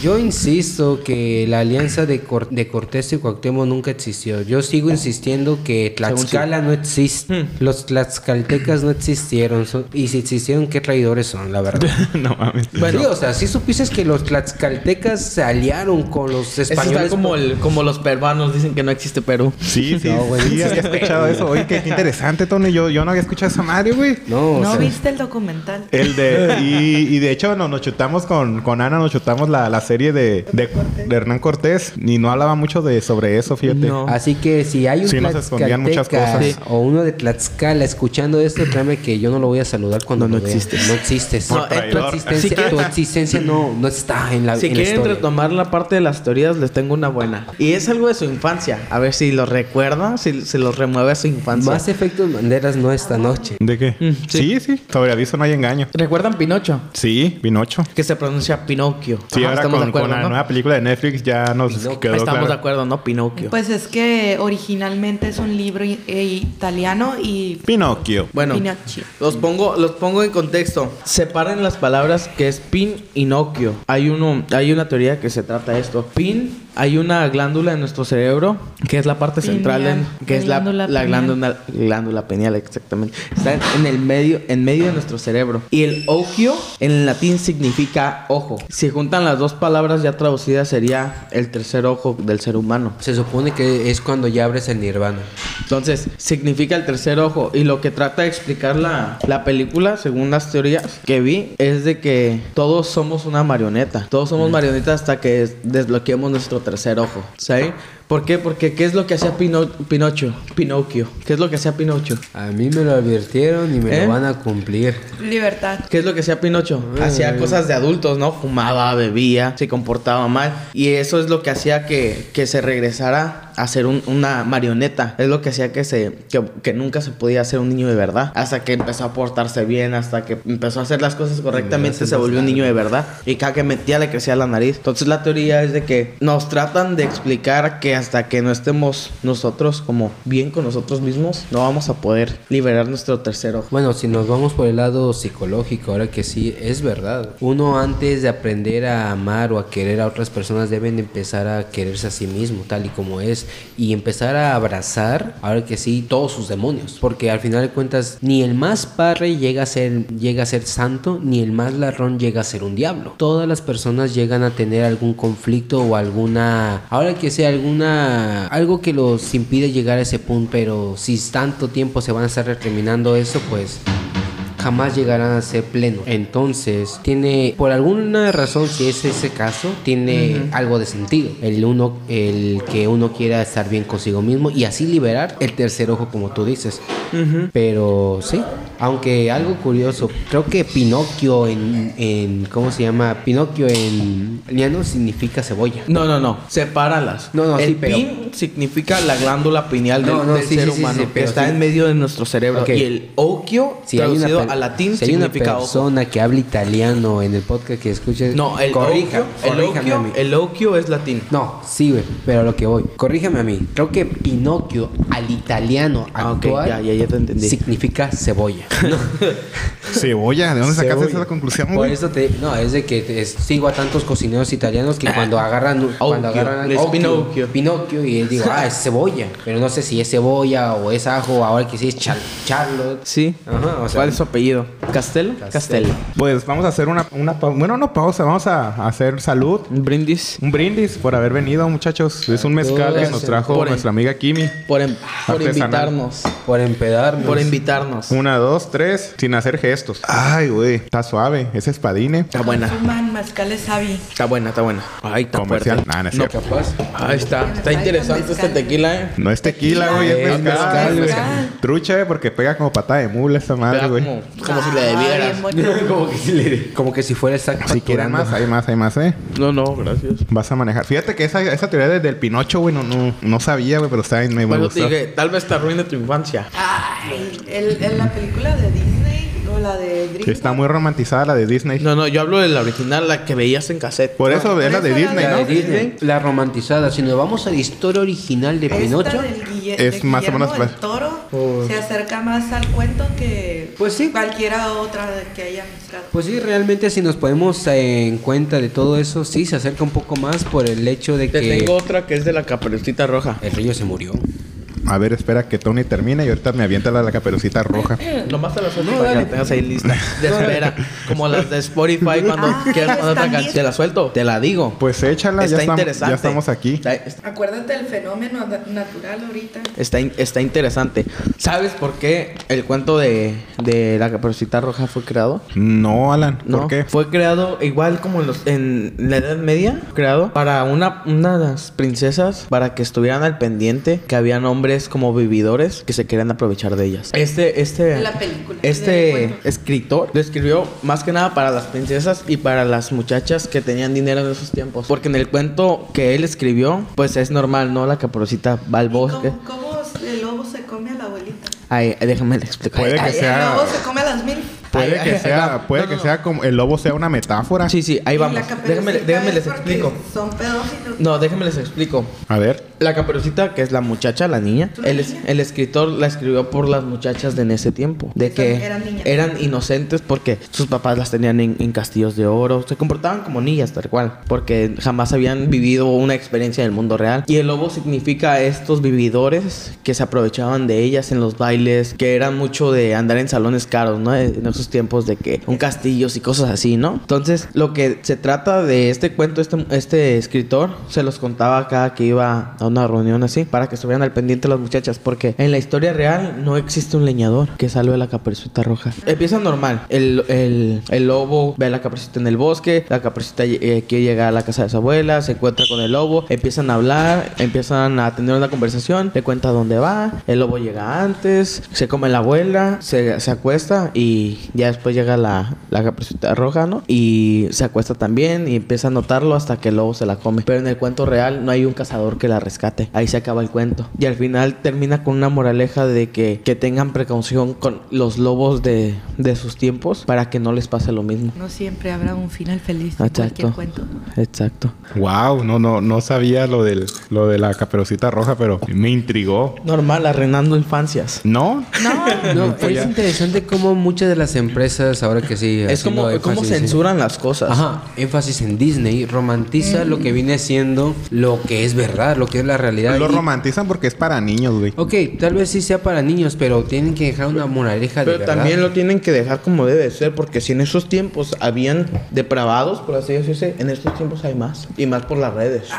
yo insisto que la alianza de, Cor- de Cortés y Cuauhtémoc nunca existió. Yo sigo insistiendo que Tlaxcala no existe. Los tlaxcaltecas no existieron. Son- y si existieron, qué traidores son, la verdad. [laughs] no mames. Bueno. Sí, o sea, sí supiste que los tlaxcaltecas se aliaron con los Eso españoles. está como, el, como los peruanos dicen que no existe Perú. Sí, [laughs] sí, No, güey. sí, había escuchado eso. Oye, qué, qué interesante, Tony. Yo, yo no había escuchado esa madre, güey. No, o ¿No sea, viste el documental? El de... [laughs] Y, y de hecho, no, nos chutamos con, con Ana, nos chutamos la, la serie de, de, de Hernán Cortés. Y no hablaba mucho de sobre eso, fíjate. No. Así que si hay un Sí, nos escondían muchas tlaxcalteca cosas. O uno de Tlaxcala escuchando esto, créeme que yo no lo voy a saludar cuando No, lo existes. No existes. No, tu existencia, Si tu existencia no, no está en la, Si en la quieren historia. retomar la parte de las teorías, les tengo una buena. Y es algo de su infancia. A ver si lo recuerda, si se los remueve a su infancia. Más efectos banderas no esta noche. ¿De qué? Mm, sí. sí, Sobre aviso no hay engaño. ¿Recuerdan Pinocho? Sí, Pinocho. Que se pronuncia Pinocchio. Sí, Ajá, ahora estamos con, de acuerdo, con la ¿no? nueva película de Netflix ya nos Pinocchio. quedó Estamos claro. de acuerdo, ¿no? Pinocchio. Pues es que originalmente es un libro eh, italiano y Pinocchio. Bueno, Pinocchio. los pongo, los pongo en contexto. Separen las palabras que es pin y noquio. Hay uno, hay una teoría que se trata de esto. Pin, hay una glándula en nuestro cerebro que es la parte central, Pineal, en- que es la, glándula la pineal. glándula, glándula pineal, exactamente. Está en, en el medio, en medio de nuestro cerebro. Y el occhio en latín significa ojo. Si juntan las dos palabras ya traducidas sería el tercer ojo del ser humano. Se supone que es cuando ya abres el nirvana. Entonces, significa el tercer ojo. Y lo que trata de explicar la, la película, según las teorías que vi, es de que todos somos una marioneta. Todos somos marionetas hasta que desbloqueemos nuestro tercer ojo. ¿Sí? ¿Por qué? Porque ¿qué es lo que hacía Pino- Pinocho? Pinocchio. ¿Qué es lo que hacía Pinocho? A mí me lo advirtieron y me ¿Eh? lo van a cumplir. Libertad. ¿Qué es lo que hacía Pinocho? Hacía cosas de adultos, ¿no? Fumaba, bebía, se comportaba mal. Y eso es lo que hacía que, que se regresara a ser un- una marioneta. Es lo que hacía que, se, que, que nunca se podía ser un niño de verdad. Hasta que empezó a portarse bien, hasta que empezó a hacer las cosas correctamente, se volvió un niño de verdad. Y cada que metía le crecía la nariz. Entonces la teoría es de que nos tratan de explicar que Hasta que no estemos nosotros como bien con nosotros mismos, no vamos a poder liberar nuestro tercer ojo. Bueno, si nos vamos por el lado psicológico, ahora que sí, es verdad. Uno antes de aprender a amar o a querer a otras personas deben de empezar a quererse a sí mismo, tal y como es, y empezar a abrazar, ahora que sí, todos sus demonios. Porque al final de cuentas, ni el más padre llega a ser, llega a ser santo, ni el más ladrón llega a ser un diablo. Todas las personas llegan a tener algún conflicto o alguna, ahora que sea alguna, algo que los impide llegar a ese punto, pero si tanto tiempo se van a estar recriminando eso, pues jamás llegarán a ser pleno. Entonces, tiene, por alguna razón, si es ese caso, tiene algo de sentido. El uno, el que uno quiera estar bien consigo mismo y así liberar el tercer ojo, como tú dices. Pero sí, aunque algo curioso, creo que Pinocchio en, en ¿cómo se llama? Pinocchio en no significa cebolla. No, no, no. Sepáralas. No, no, el sí, pero- pin significa la glándula pineal del, No, no, del sí, ser sí, humano que está en medio de nuestro cerebro. Y el occhio, Si hay una, traducido a latín, si hay una significa ojo. persona que habla italiano en el podcast que escuche, No, el corrija, occhio, el a occhio, mí. el occhio es latín. No, sí, güey, pero a lo que voy. Corríjame a mí. Creo que Pinocchio al italiano Ah, actual ya, ya, ya te entendí. significa cebolla. [laughs] No. Cebolla, ¿de dónde sacaste Cebolla. esa conclusión, Por eso te, no, es de que te- sigo a tantos cocineros italianos que cuando agarran cuando Occhio, agarran occhio, Pinocchio. Pinocchio y él digo, ah, es cebolla, pero no sé si es cebolla o es ajo, ahora que sí es char- Charlotte. Sí. Ajá, o sea, ¿Cuál es su apellido? ¿Castelo? Castelo. Pues vamos a hacer una, una bueno, no pausa, vamos a hacer salud. Un brindis. Un brindis por haber venido, muchachos. Es un mezcal que nos trajo nuestra amiga Kimi. Por, em- por invitarnos. por empedarnos. Por invitarnos. Una, dos, tres, sin hacer gestos. Ay, güey, está suave. Es espadine. Está buena. Fuman mezcales Sabi. Está buena, está buena. Ay, está Comercial. fuerte. Nah, no es No, cierto. capaz. Ahí está. Está interesante este mezcal. tequila, eh. No es tequila, güey, es Es mezcal. mezcal, güey. mezcal. Trucha, eh, porque pega como patada de mula esa madre, güey. como, como si le debieras. [laughs] como que si le- como que si fuera exacto. Si quieren más, hay más, hay más, eh. No, no, gracias. Vas a manejar. Fíjate que esa, esa teoría desde el Pinocho, güey, no, no, no sabía, güey, pero está bien, me Bueno, te gustó. dije, tal vez te arruine tu infancia. Ay, el- en la película de Disney o la de Que DreamWorks. está muy romantizada la de Disney. No, no, yo hablo de la original, la que veías en cassette. Por eso es la de Disney, era La ¿no? de Disney, la romantizada. Si nos vamos a la historia original de Pinocho, Es de más o menos- del Toro se acerca más al cuento que Pues sí. cualquiera otra que haya mostrado. Pues sí, realmente si nos ponemos en cuenta de todo eso, sí se acerca un poco más por el hecho de Te que tengo otra que es de la caperucita roja. el río se murió. A ver, espera que Tony termine y ahorita me avienta la, la caperucita roja. Nomás te la suelto No, para que tengas ahí lista. [laughs] De espera. Como las de Spotify cuando Ah, quieras poner otra canción. Te la suelto. Te la digo. Pues échala, ya está estamos, interesante. ya estamos aquí. Está, está- Acuérdate del fenómeno na- natural ahorita. está in- está interesante. ¿Sabes por qué el cuento de, de la caperucita roja fue creado? No, Alan, ¿por No, qué? fue creado igual como en, los, en la Edad Media, creado para una, unas princesas para que estuvieran al pendiente que habían hombres como vividores que se querían aprovechar de ellas. Este, este, la película, este escritor lo escribió más que nada para las princesas y para las muchachas que tenían dinero en esos tiempos, porque en el cuento que él escribió, pues es normal, ¿no? La caperucita va al ¿Y bosque. ¿Cómo, cómo el lobo se come a la abuelita? Ay, déjame le explico. Puede que ay, sea- El lobo se come a las mil. Puede Ay, que ay, sea, puede no, que no. sea como el lobo sea una metáfora. Sí, sí, ahí vamos. caperucita Déjenme, déjenme es les explico. Son pedófilos. No, déjenme les explico. A ver, La caperucita, que es la muchacha, la niña, ¿Una el, es- niña? el escritor la escribió por las muchachas de en ese tiempo. De que eran niñas. eran inocentes porque sus papás las tenían en, en castillos de oro. Se comportaban como niñas, tal cual. Porque jamás habían vivido una experiencia del mundo real. Y el lobo significa estos vividores que se aprovechaban de ellas en los bailes. Que eran mucho de andar en salones caros, ¿no? En esos tiempos de que un castillos y cosas así, ¿no? Entonces, lo que se trata de este cuento, este, este escritor, se los contaba cada que iba a una reunión así, para que estuvieran al pendiente las muchachas, porque en la historia real no existe un leñador que salve a la caperucita roja. Empieza normal, el, el, el lobo ve a la caperucita en el bosque, la caperucita eh, quiere llegar a la casa de su abuela, se encuentra con el lobo, empiezan a hablar, empiezan a tener una conversación, le cuenta dónde va, el lobo llega antes, se come la abuela, se, se acuesta y Ya después llega la, la caperucita roja, ¿no? Y se acuesta también y empieza a notarlo hasta que el lobo se la come. Pero en el cuento real no hay un cazador que la rescate. Ahí se acaba el cuento. Y al final termina con una moraleja de que, que tengan precaución con los lobos de, de sus tiempos para que no les pase lo mismo. No siempre habrá un final feliz en cualquier cuento. Exacto. Wow, no, no, no sabía lo del, lo de la caperucita roja, pero me intrigó. Normal, arruinando infancias. ¿No? No, [laughs] No, Pues es ya. interesante cómo muchas de las empresas, ahora que sí. Es como, en- censuran las cosas. Ajá, énfasis en Disney, romantiza lo que viene siendo lo que es verdad, lo que es la realidad. Lo Y- romantizan porque es para niños, güey. Ok, tal vez sí sea para niños, pero tienen que dejar una moraleja de Pero también lo tienen que dejar como debe de ser, porque si en esos tiempos habían depravados, por así decirse, en estos tiempos hay más. Y más por las redes.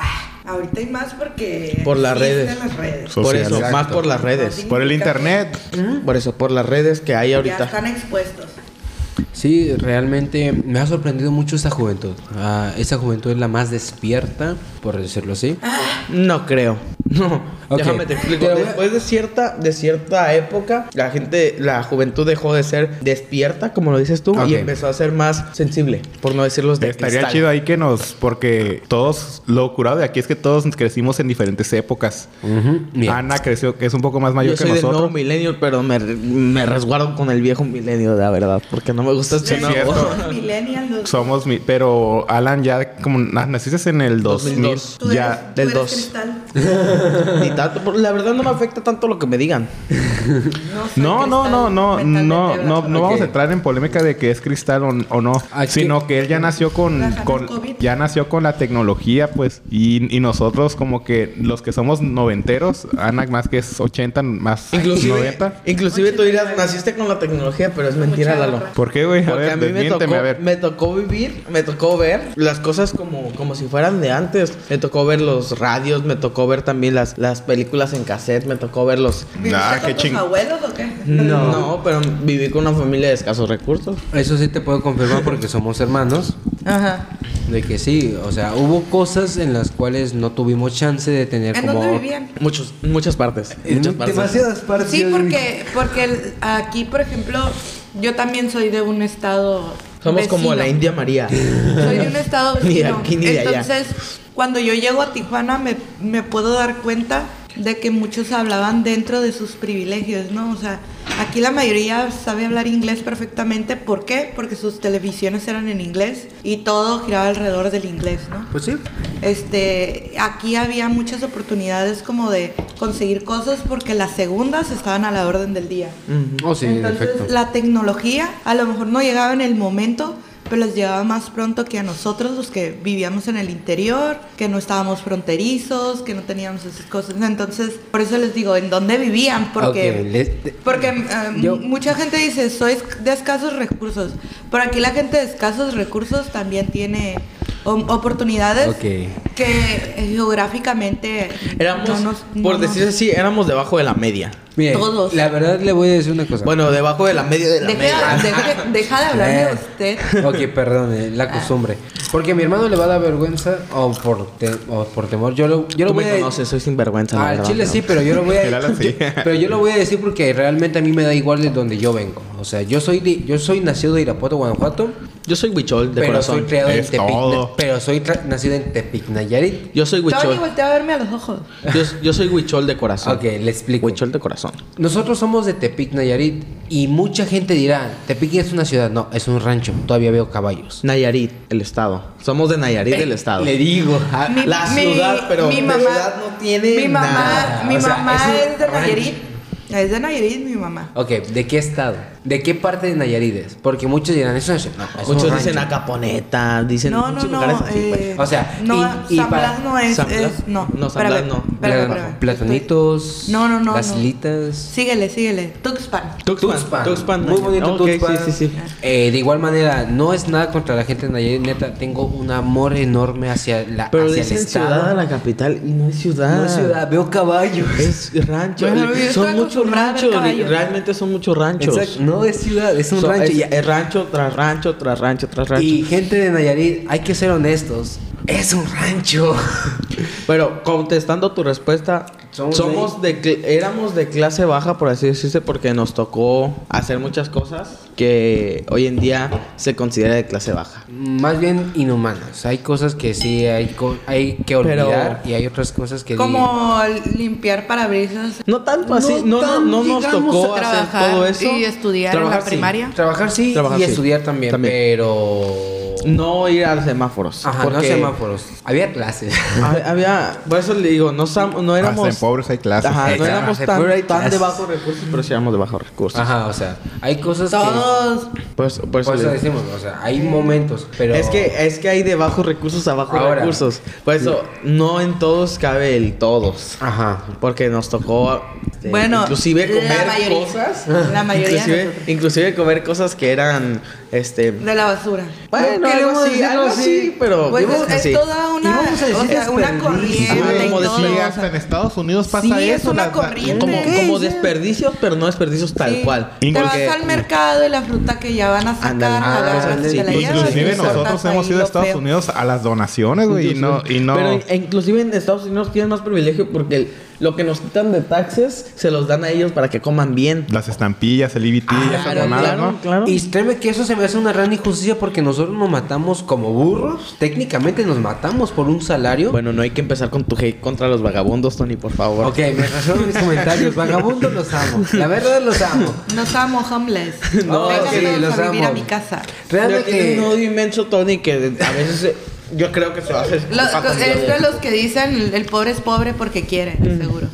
ahorita hay más porque Por las redes. las redes. So- por eso, exacto. más por las redes. Por el internet. Por eso, por las redes que hay Ya ahorita. están expuestos. Sí, realmente me ha sorprendido mucho esta juventud. Ah, esa juventud es la más despierta, por decirlo así. No creo. [laughs] No. Déjame te explico. Después de cierta, de cierta época, la gente, la juventud dejó de ser despierta, como lo dices tú, y empezó a ser más sensible, por no decirlos de Estaría cristal. chido ahí que nos... Porque todos... Lo curado de aquí es que todos crecimos en diferentes épocas. Ana creció, que es un poco más mayor Yo soy que del nuevo nosotros. milenio, pero me, me resguardo con el viejo milenio, la verdad, porque no me gusta cierto. [laughs] Los millennials, los- Somos... mi- Pero Alan ya como... na- Naciste en el 2000. 2002. tú Ya... eres, tú del eres dos. cristal. [laughs] Ni tanto, la verdad no me afecta tanto lo que me digan. [laughs] No, No, no, no, no, no, no, vamos a entrar en polémica de que es cristal o, o no, Aquí- sino que él ya nació con, ya nació con la tecnología, pues, y, y nosotros como que los que somos noventeros, Ana más que es 80, más Inclusive, 90. inclusive tú dirás, naciste con la tecnología, pero es mentira, Lalo. ¿Por qué, güey? A ver, a mí me tocó, a ver. me tocó vivir, me tocó ver las cosas como, como si fueran de antes. Me tocó ver los radios, me tocó ver también las, las películas en cassette, me tocó ver los... ¿Viviste Ah, con qué ching- abuelos o qué? No. no, pero viví con una familia de escasos recursos. Eso sí te puedo confirmar porque somos hermanos. Ajá. De que sí, o sea, hubo cosas en las cuales no tuvimos chance de tener ¿En como... dónde vivían? Muchos, muchas partes. Muchas partes. Demasiadas partes. Sí, porque, porque el- aquí, por ejemplo, yo también soy de un estado. Somos como la India María. Soy de un estado [laughs] Ni de vecino. aquí ni de allá. Entonces, cuando yo llego a Tijuana, me, me puedo dar cuenta de que muchos hablaban dentro de sus privilegios, ¿no? O sea, aquí la mayoría sabe hablar inglés perfectamente. ¿Por qué? Porque sus televisiones eran en inglés y todo giraba alrededor del inglés, ¿no? Pues sí. Este, aquí había muchas oportunidades como de conseguir cosas porque las segundas estaban a la orden del día. Ujú. Oh, sí, en Entonces, efecto. la tecnología a lo mejor no llegaba en el momento, pero les llegaba más pronto que a nosotros, los que vivíamos en el interior, que no estábamos fronterizos, que no teníamos esas cosas. Entonces, por eso les digo, ¿en dónde vivían? Porque, Ok, le- te- porque eh, Yo- mucha gente dice, soy de escasos recursos, pero aquí la gente de escasos recursos también tiene oportunidades Ok. que eh, geográficamente Éramos, no nos- no por decir así, éramos debajo de la media. Miren, Todos. La verdad le voy a decir una cosa. Bueno, debajo de la media de la Deja, media. deja- deja de hablar de usted. Ok, perdón, eh, la costumbre. Porque a mi hermano le va a dar vergüenza o por, te- o por temor. Yo lo, yo lo Tú voy me a conoces, soy sinvergüenza, Ah, al verdad, chile ¿no? sí, pero yo lo voy a [laughs] yo- pero yo lo voy a decir porque realmente a mí me da igual de donde yo vengo. O sea, yo soy de- yo soy nacido de Irapuato, Guanajuato, Yo soy huichol de pero corazón. soy criado en Es Tepic, todo. pero soy tra- nacido en Tepic, Nayarit. Yo soy Tony, huichol. voltea a verme a los ojos. Yo, yo soy huichol de corazón. Ok, le explico. Huichol de corazón. Nosotros somos de Tepic, Nayarit y mucha gente dirá, Tepic es una ciudad, no, es un rancho, todavía veo caballos. Nayarit, el estado. Somos de Nayarit, el estado. Le digo, ah, Mi- La mi- ciudad, pero mi de mamá- ciudad no tiene mi mamá, nada. Mi O sea, mamá es de rancho. Nayarit. Es de Nayarit, mi mamá. Ok, ¿de qué estado? ¿De qué parte de Nayarit es? Porque muchos dirán, eso es, no, es Muchos dicen rancho". Acaponeta, dicen No, no, muchos no. lugares así, pues. eh, O sea, no, y- y San Blas no es. ¿San Blas? es- no, No, San Blas no. espérame, espérame. Platonitos. No, no, no, Las no. litas. Síguele, síguele. Tuxpan. Tuxpan. Tuxpan. Muy bonito Tuxpan. Sí, sí, sí. Eh, de igual manera, no es nada contra la gente de Nayarit. Neta, tengo un amor enorme hacia la Pero hacia el dicen estado. ciudad a la capital y no es ciudad. No es ciudad, veo caballos. Es rancho. Bueno, son muchos ranchos. Realmente son muchos ranchos. Exacto, No es ciudad, es un rancho. es, Y- es rancho tras rancho, tras rancho, tras rancho. Y gente de Nayarit, hay que ser honestos. Es un rancho. [laughs] Pero contestando tu respuesta, Somos somos, de, éramos de clase baja, por así decirse, porque nos tocó hacer muchas cosas que hoy en día se considera de clase baja. Más bien inhumanas. Hay cosas que sí hay, co- hay que Pero- olvidar y hay otras cosas que... Como limpiar parabrisas. No tanto así, No no, no, nos tocó hacer todo eso. y estudiar en la sí. primaria. Trabajar sí Trabajar y sí. estudiar también, También. pero... No ir a semáforos. Ajá, no porque semáforos. Había clases. hab- Había, por eso le digo, no, no éramos. Hasta en pobres hay clases. Ajá, no éramos tan, tan de bajos recursos, pero sí éramos de bajos recursos. Ajá, o sea, hay cosas Todos. Pues, por que... eso Por eso decimos, o sea, hay momentos, pero... Es que, es que hay de bajos recursos a bajos Ahora. recursos. Por eso, no en todos cabe el todos. Ajá. Porque nos tocó este, Bueno, inclusive la comer mayoría. cosas. La mayoría Inclusive, comer cosas que eran este De la basura. bueno, algo así, algo pero Pues es, toda una, o sea, corriente como decía, hasta en Estados Unidos pasa Sí, eso. es una corriente. como, desperdicios, pero no desperdicios tal sí. cual. Te vas al mercado y la fruta que ya van a sacar, la Ah, la sí. llevas. Inclusive nosotros hemos ido a Estados feo. Unidos a las donaciones, güey, y no, y no. Pero in- inclusive en Estados Unidos tienen más privilegio porque el- lo que nos quitan de taxes se los dan a ellos para que coman bien. Las estampillas, el EBT, Ah, esas claro, ¿no? claro. Y créeme que eso se me hace una gran injusticia porque nosotros nos matamos como burros. Técnicamente nos matamos por un salario. Bueno, no hay que empezar con tu hate contra los vagabundos, Tony, por favor. Ok, me resuelvo mis comentarios. Vagabundos los amo. La verdad los amo. Nos amo, homeless. No, sí, los a vivir amo. a mi casa. Un que... odio inmenso, Tony, que a veces eh, yo creo que se va a hacer. Lo- culpa conmigo es de- los que dicen el, pobre es pobre porque quiere, seguro.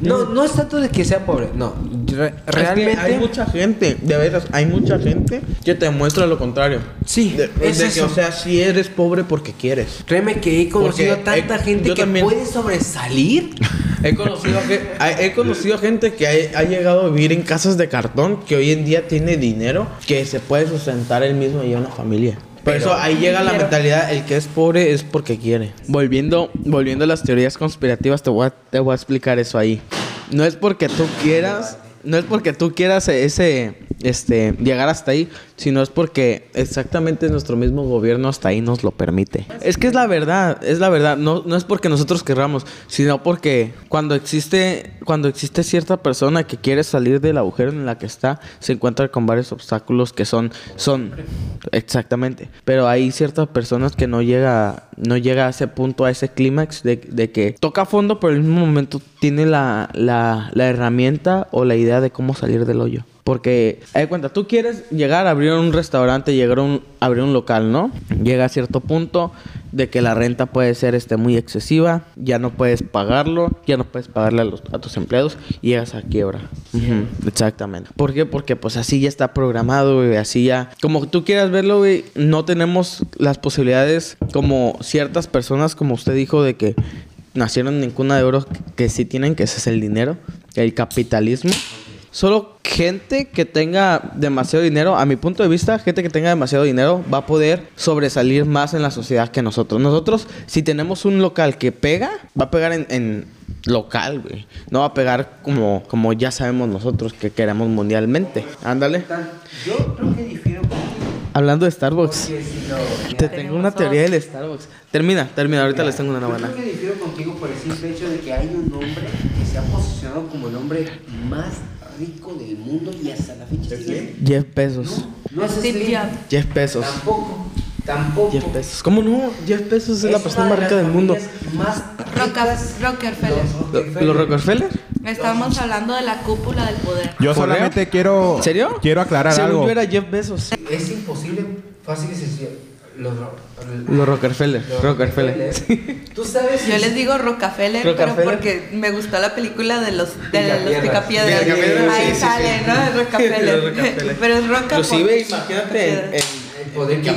No, no es tanto de que sea pobre. No, re- Es que realmente... hay mucha gente, de veras, hay mucha gente que te muestra lo contrario. Sí, de, es de que, eso. o sea, si eres pobre porque quieres. Créeme que he conocido Porque, tanta eh, gente que también. puede sobresalir. [laughs] He conocido, he he conocido gente que ha, ha llegado a vivir en casas de cartón, que hoy en día tiene dinero, que se puede sustentar él mismo y una familia. Por eso ahí llega la mentalidad, el que es pobre es porque quiere. Volviendo, volviendo a las teorías conspirativas, te voy a, te voy a explicar eso ahí. No es porque tú quieras, no es porque tú quieras ese, este, llegar hasta ahí, sino es porque exactamente nuestro mismo gobierno hasta ahí nos lo permite. Es que es la verdad, es la verdad. No, no es porque nosotros querramos, sino porque cuando existe, cuando existe cierta persona que quiere salir del agujero en la que está, se encuentra con varios obstáculos que son, son, exactamente. Pero hay ciertas personas que no llega, no llega a ese punto, a ese clímax de, de que toca fondo, pero al mismo momento tiene la, la, la herramienta o la idea de cómo salir del hoyo. Porque, de cuenta, tú quieres llegar a abrir un restaurante, llegar a un, abrir un local, ¿no? Llega a cierto punto de que la renta puede ser este, muy excesiva, ya no puedes pagarlo, ya no puedes pagarle a, los- a tus empleados y llegas a quiebra. Exactamente. ¿Por qué? Porque pues así ya está programado, güey, así ya... Como tú quieras verlo, güey, no tenemos las posibilidades como ciertas personas, como usted dijo, de que nacieron en cuna de oro que sí tienen, que ese es el dinero, el capitalismo. Solo gente que tenga demasiado dinero, a mi punto de vista, gente que tenga demasiado dinero va a poder sobresalir más en la sociedad que nosotros. Nosotros, si tenemos un local que pega, va a pegar en, en local, güey. No va a pegar como, como ya sabemos nosotros que queremos mundialmente. Ándale. Yo creo que difiero contigo. Hablando de Starbucks, te tengo una teoría del Starbucks. Termina, termina, ahorita les tengo una Yo buena. creo que difiero contigo por el simple hecho de que hay un hombre que se ha posicionado como el hombre más rico del mundo y hasta la fecha sigue. Jeff Bezos. No es Slim. Jobs. Jeff Bezos. Tampoco. Tampoco. Jeff Bezos. ¿Cómo no? Jeff Bezos es, la una persona más rica del mundo. Más Rocas- Rockefeller. ¿Lo- ¿Los Rockefeller? Estamos hablando de la cúpula del poder. Yo solamente quiero. ¿En serio? Quiero aclarar Según algo. yo era Jeff Bezos. Es imposible, fácil y sencillo. Los, ro- Los Rockefeller. los Rockefeller. Tú sabes. Yo les digo Rockefeller, pero Rockefeller. porque me gustó la película de los, de los Picapiedras. Ahí sí, sale, sí. ¿no? Es [laughs] Rockefeller. Rockefeller. pero es Roca Inclusive, imagínate en, El poder que Sí,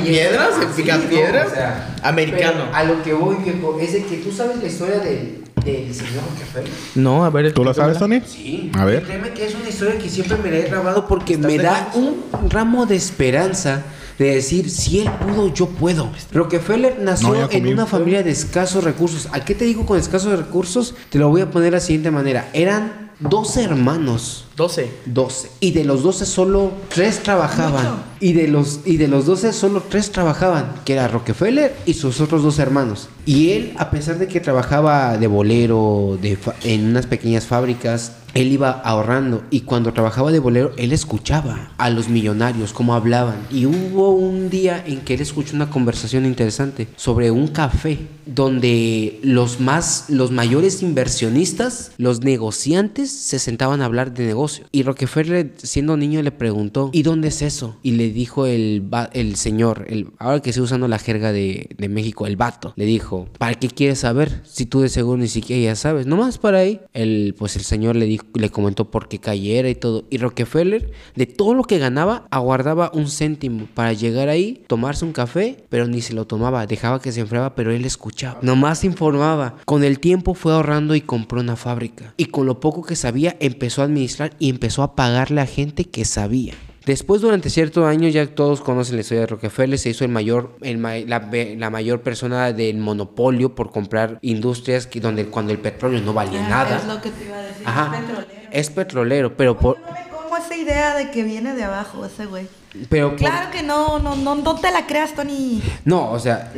Picapiedras, no, o sea, americano. pero A lo que voy, viejo, es de que tú sabes la historia del, del señor Rockefeller. No, a ver. ¿Tú lo sabes, Tony? Sí. A ver. Créeme que es una historia que siempre me la he grabado porque me da un ramo de esperanza de decir, si él pudo, yo puedo. Rockefeller nació No, en una familia de escasos recursos. ¿A qué te digo con escasos recursos? Te lo voy a poner de la siguiente manera. Eran 12 hermanos. 12. 12. Y de los 12 solo 3 trabajaban. Mucho. Y de los y de los 12 solo 3 trabajaban, que era Rockefeller y sus otros dos hermanos. Y él, a pesar de que trabajaba de bolero de en unas pequeñas fábricas, él iba ahorrando y cuando trabajaba de bolero, él escuchaba a los millonarios cómo hablaban. Y hubo un día en que él escuchó una conversación interesante sobre un café donde los más los mayores inversionistas, los negociantes se sentaban a hablar de Y Rockefeller siendo niño le preguntó, "¿Y dónde es eso?" Y le dijo el el señor, el ahora que estoy usando la jerga de, de México, el vato, le dijo, "¿Para qué quieres saber si tú de seguro ni siquiera ya sabes? Nomás para ahí." El pues el señor le dijo le comentó por qué cayera y todo. Y Rockefeller de todo lo que ganaba aguardaba un céntimo para llegar ahí, tomarse un café, pero ni se lo tomaba, dejaba que se enfriaba, pero él escuchaba. Nomás informaba. Con el tiempo fue ahorrando y compró una fábrica. Y con lo poco que sabía empezó a administrar y empezó a pagarle a gente que sabía. Después, durante ciertos años, ya todos conocen la historia de Rockefeller, se hizo el mayor, el ma- la, mayor persona del monopolio por comprar industrias que, donde cuando el petróleo no valía Ah, nada. Es lo que te iba a decir. Ajá. Es petrolero. Es petrolero, pero por, No me como esa idea de que viene de abajo ese güey. Pero por- Claro que no, no, no, no te la creas, Tony. no, o sea,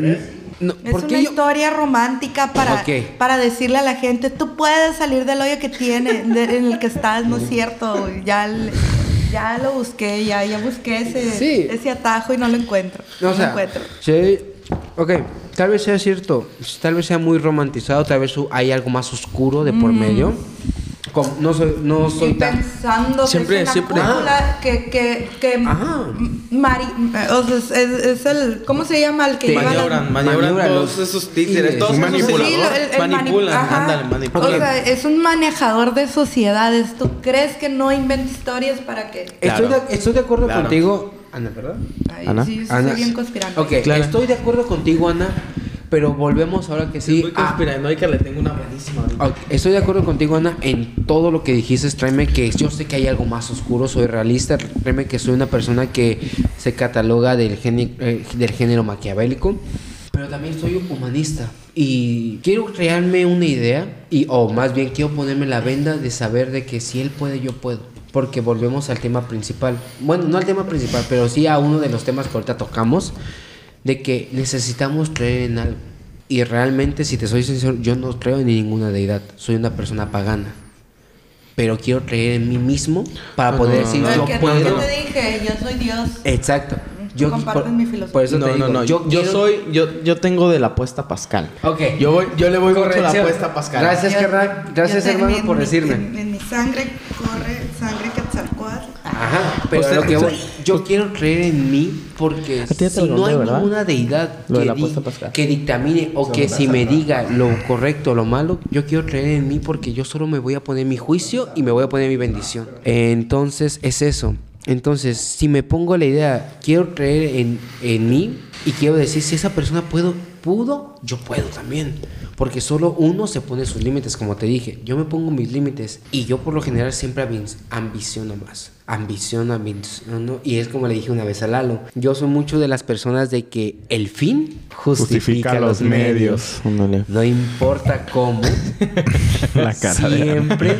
no, Es ¿por una yo- historia romántica para, para decirle a la gente, tú puedes salir del hoyo que tiene, de- en el que estás, no es cierto. Ya, ya lo busqué, ya, ya busqué ese, Sí. ese atajo y no lo encuentro. No, No, o sea, lo encuentro. sí, ok, tal vez sea cierto, tal vez sea muy romantizado, tal vez hay algo más oscuro de por medio. Como- no soy, no soy Y tan... pensando Siempre- que es una siempre- cúpula que, que, que Ajá. mari- o sea, es, es- es el, ¿cómo se llama? El que la- Maniobran, maniobran todos los- esos títeres, todos manipulador. Sí, el- el mani- manipulan, ajá. ándale, manipulan. O sea, es un manejador de sociedades. ¿Tú crees que no inventa historias para que... Estoy, Claro. de, estoy de acuerdo Claro. contigo, Ana, ¿verdad? Ay, Ana. sí, sí, Ana. soy bien conspirante. Ok, Claro. estoy de acuerdo contigo, Ana, pero volvemos ahora que sí. Muy a- conspiranoica, le tengo una buenísima ahorita. Ok, Estoy de acuerdo contigo, Ana, en todo lo que dijiste. Tráeme que yo sé que hay algo más oscuro, soy realista. Tráeme que soy una persona que se cataloga del, eh, del género maquiavélico, pero también soy humanista. Y quiero crearme una idea, y, o más bien quiero ponerme la venda de saber de que si él puede, yo puedo. Porque volvemos al tema principal. Bueno, no al tema principal, pero sí a uno de los temas que ahorita tocamos, de que necesitamos creer en algo. Y realmente, si te soy sincero, yo no creo en ninguna deidad. Soy una persona pagana. Pero quiero creer en mí mismo para No, poder no, decir, no, yo que, que puedo. te dije, yo soy Dios. Exacto. Yo, compartes mi filosofía. por eso no, te digo, no, no. yo, Yo, quiero- soy, yo, yo tengo de la apuesta Pascal. Ok. Yo voy, yo le voy mucho a la apuesta Pascal. Gracias, Yo-. Gracias, yo hermano, en por decirme. En, en mi sangre corre sangre Quetzalcóatl. Ajá, pero Usted- a lo que voy, yo quiero creer en mí porque si no hay ¿verdad? ninguna deidad de que, la di- que dictamine o que si me diga lo correcto o lo malo, yo quiero creer en mí porque yo solo me voy a poner mi juicio y me voy a poner mi bendición. Entonces es eso. Entonces, si me pongo la idea, quiero creer en, en mí y quiero decir, si esa persona puedo, pudo, yo puedo también. Porque solo uno se pone sus límites, como te dije. Yo me pongo mis límites y yo por lo general siempre ambi- ambiciono más. Ambiciono, ambiciono. Y es como le dije una vez a Lalo. Yo soy mucho de las personas de que el fin justifica, Justifica los los medios. No importa cómo, [laughs] La cara de siempre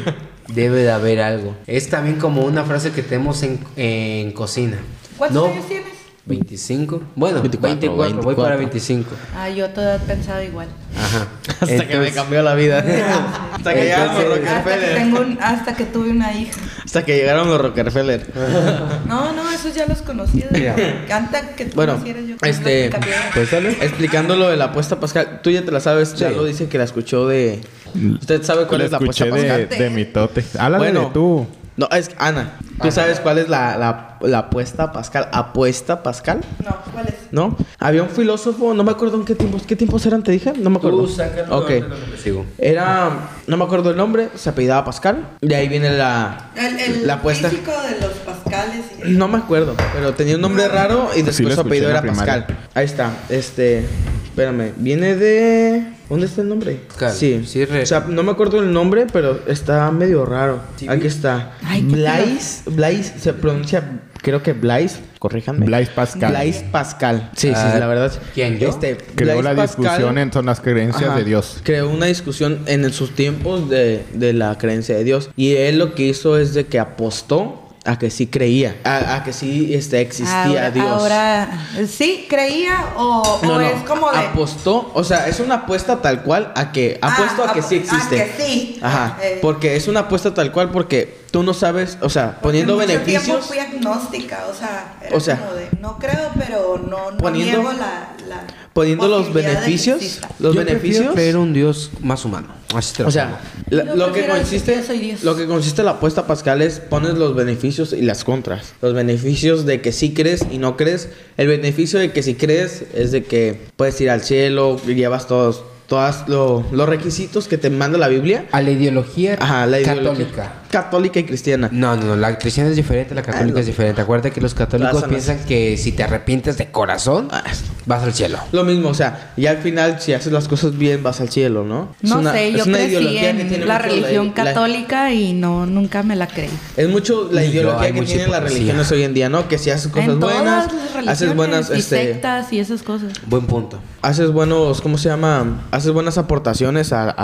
debe de haber algo. Es también como una frase que tenemos en, en cocina. ¿Cuántos No, años tienes? 25. Bueno, 24, 24, voy para 24. 25. Ah, yo todavía he pensado igual. Ajá. Hasta que me cambió la vida. [laughs] hasta que llegaron los Entonces- Hasta que, Rockefeller. tengo un- hasta que tuve una hija. Hasta que llegaron los Rockefeller. [laughs] No, no, esos ya los conocía. Mira. Antes que tú Bueno, yo este, pues. Explicando lo de la apuesta Pascal, tú ya te la sabes, ya Sí. lo dice que la escuchó de... [laughs] ¿Usted sabe cuál es la apuesta escuché de, Pascal? de mitote. Háblale de tú. No, es Ana. ¿Tú sabes cuál es la, la, la apuesta Pascal? ¿Apuesta Pascal? No, ¿cuál es? ¿No? Había un filósofo, no me acuerdo en qué tiempos, ¿qué tiempos eran? ¿Te dije? No me acuerdo. Tú sácalo, Ok. investigo. Era, no me acuerdo el nombre, se apellidaba Pascal. De ahí viene la, El, el la apuesta. físico de los pascales. y- No me acuerdo, pero tenía un nombre raro y después Sí, su apellido era primaria. Pascal. Ahí está, este, espérame, viene de... ¿Dónde está el nombre? Pascal, Sí, sí, re- O sea, no me acuerdo el nombre, pero está medio raro. Sí, Aquí está. Ay, Blaise, Blaise, se pronuncia, creo que Blaise. corríjanme. Blaise Pascal. Blaise Pascal. Sí, sí, Ah, la verdad. ¿quién, yo? Este, Creó Blaise la Pascal- discusión en son las creencias Ajá. de Dios. Creó una discusión en sus tiempos de, de la creencia de Dios. Y él lo que hizo es de que apostó a que sí creía, a, a que sí este, existía ahora, Dios. Ahora, ¿sí creía o, No, o no, es como de... apostó, o sea, es una apuesta tal cual a que Ah, apuesto a que sí a existe. que sí. Ajá, Eh. porque es una apuesta tal cual porque tú no sabes, o sea, Porque poniendo mucho tiempo beneficios. fui agnóstica, o sea, era O sea, como de, no creo, pero no, no poniendo- niego la, la poniendo los beneficios, los Yo beneficios. creer un Dios más humano. Así te lo O sea, la- lo que consiste, lo que consiste la apuesta pascal es pones los beneficios y las contras. Los beneficios de que sí crees y no crees. El beneficio de que si crees es de que puedes ir al cielo, y llevas todos, todas lo- los requisitos que te manda la Biblia. a la ideología Ajá, la ideología católica. católica y cristiana. No, no, no, la cristiana es diferente, la católica Ah, no. es diferente. Acuérdate que los católicos piensan que si te arrepientes de corazón, Ah, vas al cielo. Lo mismo, o sea, y al final si haces las cosas bien vas al cielo, ¿no? Es No una- sé, es yo una crecí ideología que tiene en la religión la- católica y no, nunca me la creí. Es mucho la yo, ideología que tienen las religiones hoy en día, ¿no? Que si haces cosas en todas buenas, haces buenas, y este, sectas y esas cosas. Buen punto. haces buenos, ¿cómo se llama? Haces buenas aportaciones a,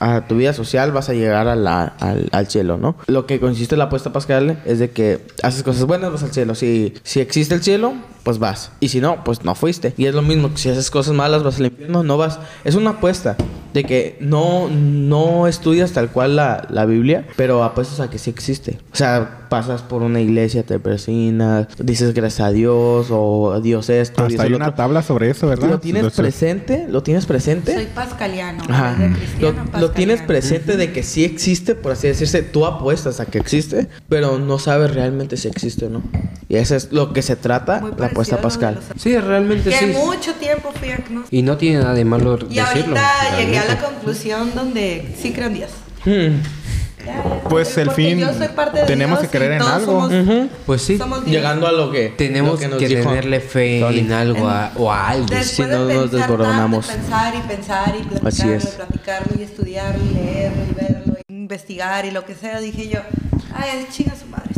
a tu vida social, vas a llegar a al, al cielo, ¿no? Lo que consiste en la apuesta pascal es de que haces cosas buenas, vas al cielo. Si, si existe el cielo, pues vas. Y si no, pues no fuiste. Y es lo mismo, si haces cosas malas, vas al infierno, no vas. Es una apuesta de que no, no estudias tal cual la, la Biblia, pero apuestas a que sí existe. O sea, pasas por una iglesia, te persinas, dices gracias a Dios o Dios esto, Dios Hasta hay el una otro. tabla sobre eso, ¿verdad? ¿Lo tienes presente? ¿Lo tienes presente? Soy pascaliano. Ajá. de Lo, tienes presente de que sí existe, por así decirse, tú apuestas a que existe, pero no sabes realmente si existe o no. Y eso es lo que se trata, Muy la apuesta pascal. los- Sí, realmente Que sí. mucho tiempo fui. Y no tiene nada de malo Y decirlo. ahorita llegué a la conclusión donde sí creo en Dios. Hmm. Pues porque el fin, yo soy parte de tenemos Dios que creer y en todos algo. somos- Ujú. Pues sí. somos. Llegando a lo que Tenemos lo que nos que dijo tenerle fe Tony. en algo a- o a alguien. Si no de nos pensar desboronamos. tanto, pensar y pensar y Así es. y platicarlo y estudiarlo y leerlo y verlo, y investigar y lo que sea, dije yo, ay, chinga su madre,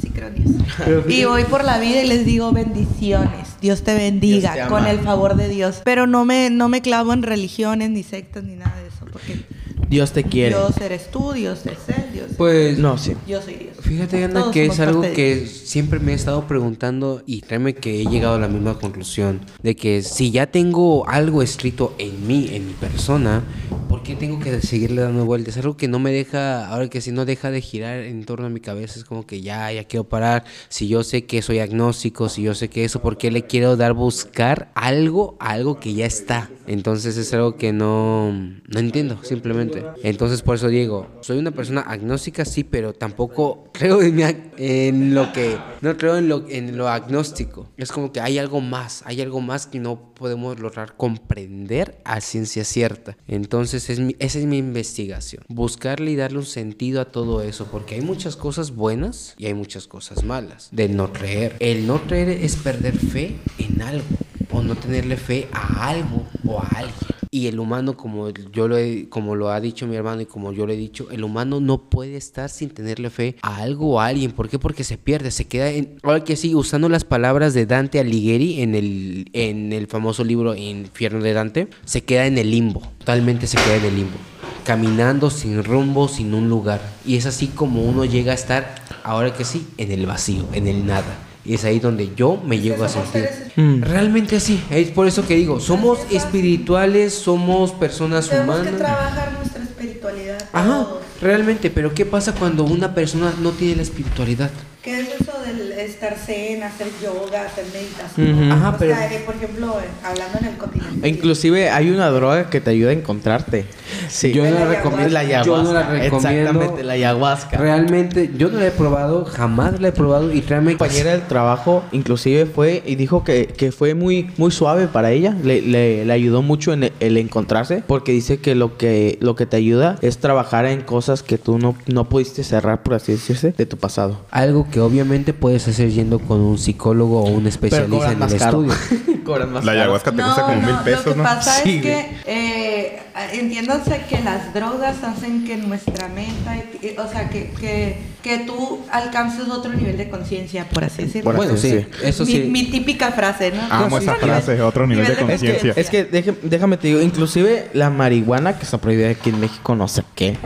creo y voy por la vida y les digo bendiciones, Dios te bendiga, Dios te con el favor de Dios. Pero no me, no me clavo en religiones, ni sectas, ni nada de eso, porque Dios te quiere. Dios eres tú, Dios es Él, Dios es- Pues No, sí. yo soy Dios. Fíjate, Ana, Todos que es algo que siempre me he estado preguntando y créeme que he llegado a la misma conclusión de que si ya tengo algo escrito en mí, en mi persona, ¿por qué tengo que seguirle dando vueltas? Es algo que no me deja, ahora que si no deja de girar en torno a mi cabeza, es como que ya, ya quiero parar. Si yo sé que soy agnóstico, si yo sé que eso, ¿por qué le quiero dar buscar algo, algo que ya está? Entonces es algo que no, no entiendo, simplemente. Entonces por eso digo, soy una persona agnóstica, sí, pero tampoco creo en, mi en lo que, no creo en lo, en lo agnóstico. Es como que hay algo más, hay algo más que no podemos lograr comprender a ciencia cierta. Entonces es mi- esa es mi investigación, buscarle y darle un sentido a todo eso, porque hay muchas cosas buenas y hay muchas cosas malas del no creer. El no creer es perder fe en algo o no tenerle fe a algo o a alguien. Y el humano, como yo lo he, como lo ha dicho mi hermano y como yo lo he dicho, el humano no puede estar sin tenerle fe a algo o a alguien. ¿Por qué? Porque se pierde, se queda en. Ahora que sí, usando las palabras de Dante Alighieri en el, en el famoso libro Infierno de Dante, se queda en el limbo. Totalmente se queda en el limbo. Caminando sin rumbo, sin un lugar. Y es así como uno llega a estar, ahora que sí, en el vacío, en el nada. Y es ahí donde yo me llego a sentir. Mm. Realmente así. Es por eso que digo, somos espirituales, somos personas Tenemos que humanas. trabajar nuestra espiritualidad. Ajá, todos. realmente, pero ¿qué pasa cuando una persona no tiene la espiritualidad? ¿Qué es eso del estar zen, hacer yoga, hacer meditación? Ujú. Ajá, o pero- sea, eh, por ejemplo, eh, hablando en el continente. Inclusive hay una droga que te ayuda a encontrarte. Sí. Yo no la recomiendo. la yo no la ayahuasca. recomiendo. Exactamente, la ayahuasca. Realmente, yo no la he probado, jamás la he probado y realmente... compañera del trabajo inclusive fue y dijo que, que fue muy muy suave para ella le, le- le ayudó mucho en el, el encontrarse porque dice que lo que lo que te ayuda es trabajar en cosas que tú no, no pudiste cerrar por así decirse de tu pasado Algo que obviamente puedes hacer yendo con un psicólogo o un especialista en el caro. estudio. [laughs] cobran más La caro. ayahuasca te cuesta como mil pesos, Lo que ¿no? pasa Sí, es que eh, entiéndanse que las drogas hacen que nuestra meta, o sea, que, que, que tú alcances otro nivel de conciencia, por así decirlo. Por Bueno, así sí, eso sí. mi típica frase, ¿no? Amo Otro esa nivel- frase, otro nivel de Es que, conciencia. es que deje- déjame te digo, inclusive la marihuana que está prohibida aquí en México, no sé qué.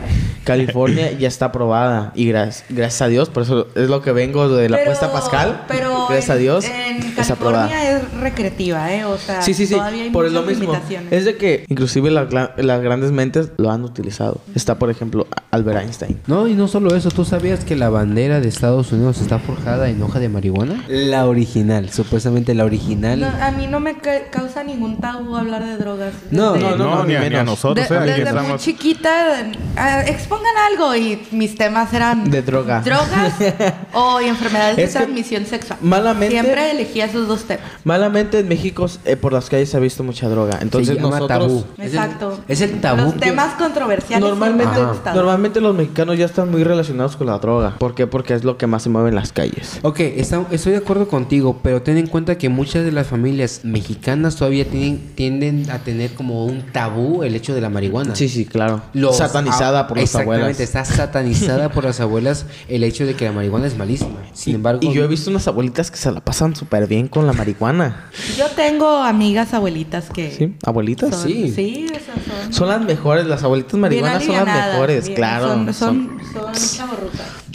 California [laughs] ya está aprobada y gracias, gracias a Dios, por eso es lo que vengo de la Pero- apuesta pascal. Pero gracias a en- Dios En es aprobada. California es recreativa, ¿eh? O sea, Sí, sí, sí, todavía hay por lo muchas mismo. limitaciones. Es de que inclusive gla- las grandes mentes lo han utilizado. Está, por ejemplo, Albert Einstein. No, y no solo eso, ¿tú sabías que la bandera de Estados Unidos está forjada en hoja de marihuana? La original, supuestamente la original. No, a mí no me ca- causa ningún tabú hablar de drogas. No, Desde- no, no, no, ni, ni a, ni a nosotros, De- ¿eh? Desde muy chiquita, eh, expongan algo y mis temas eran De droga. drogas [laughs] o enfermedades Es de transmisión sexual. malamente- Siempre elegía esos dos temas. Malamente en México eh, por las calles se ha visto mucha droga. Entonces Se llama nosotros... tabú. Es el- Exacto. es el tabú Los temas controversiales. Normalmente, normalmente los mexicanos ya están muy relacionados con la droga. ¿Por qué? Porque es lo que más se mueve en las calles. Ok, está- estoy de acuerdo contigo, pero ten en cuenta que muchas de las familias mexicanas todavía tienen, tienden a tener como un tabú el hecho de la marihuana. Sí, sí, claro. Los- Satanizada ah, por las Exactamente, abuelas. está satanizada por las abuelas el hecho de que la marihuana es malísima. Sin embargo, Y yo he visto unas abuelitas que se la pasan súper bien con la marihuana. [laughs] Yo tengo amigas abuelitas que. ¿Sí? ¿Abuelitas? son- Sí. Sí, sea, son. Son las mejores, las abuelitas marihuanas son las mejores, bien- claro. Son, Son, son,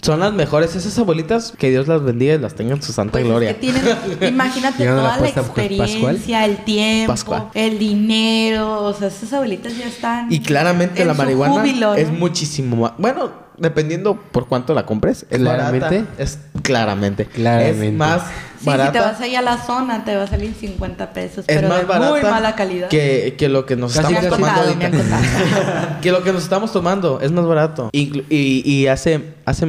son las mejores. Esas abuelitas, que Dios las bendiga y las tenga en su santa Pues es gloria. que tienen, imagínate [laughs] la toda la experiencia, el tiempo, Pascual. el dinero, o sea, esas abuelitas ya están. Y claramente en la su marihuana júbilo, es ¿no? muchísimo más. Bueno, dependiendo por cuánto la compres. Es ¿Claramente? barata. Es claramente. Claramente. Es más Sí, barata. si te vas ahí a la zona, te va a salir 50 pesos, es pero más de barata muy mala calidad. Que, que lo que nos Casi estamos tomando ahorita. [laughs] que lo que nos estamos tomando es más barato. Inclu- y, y hace, hace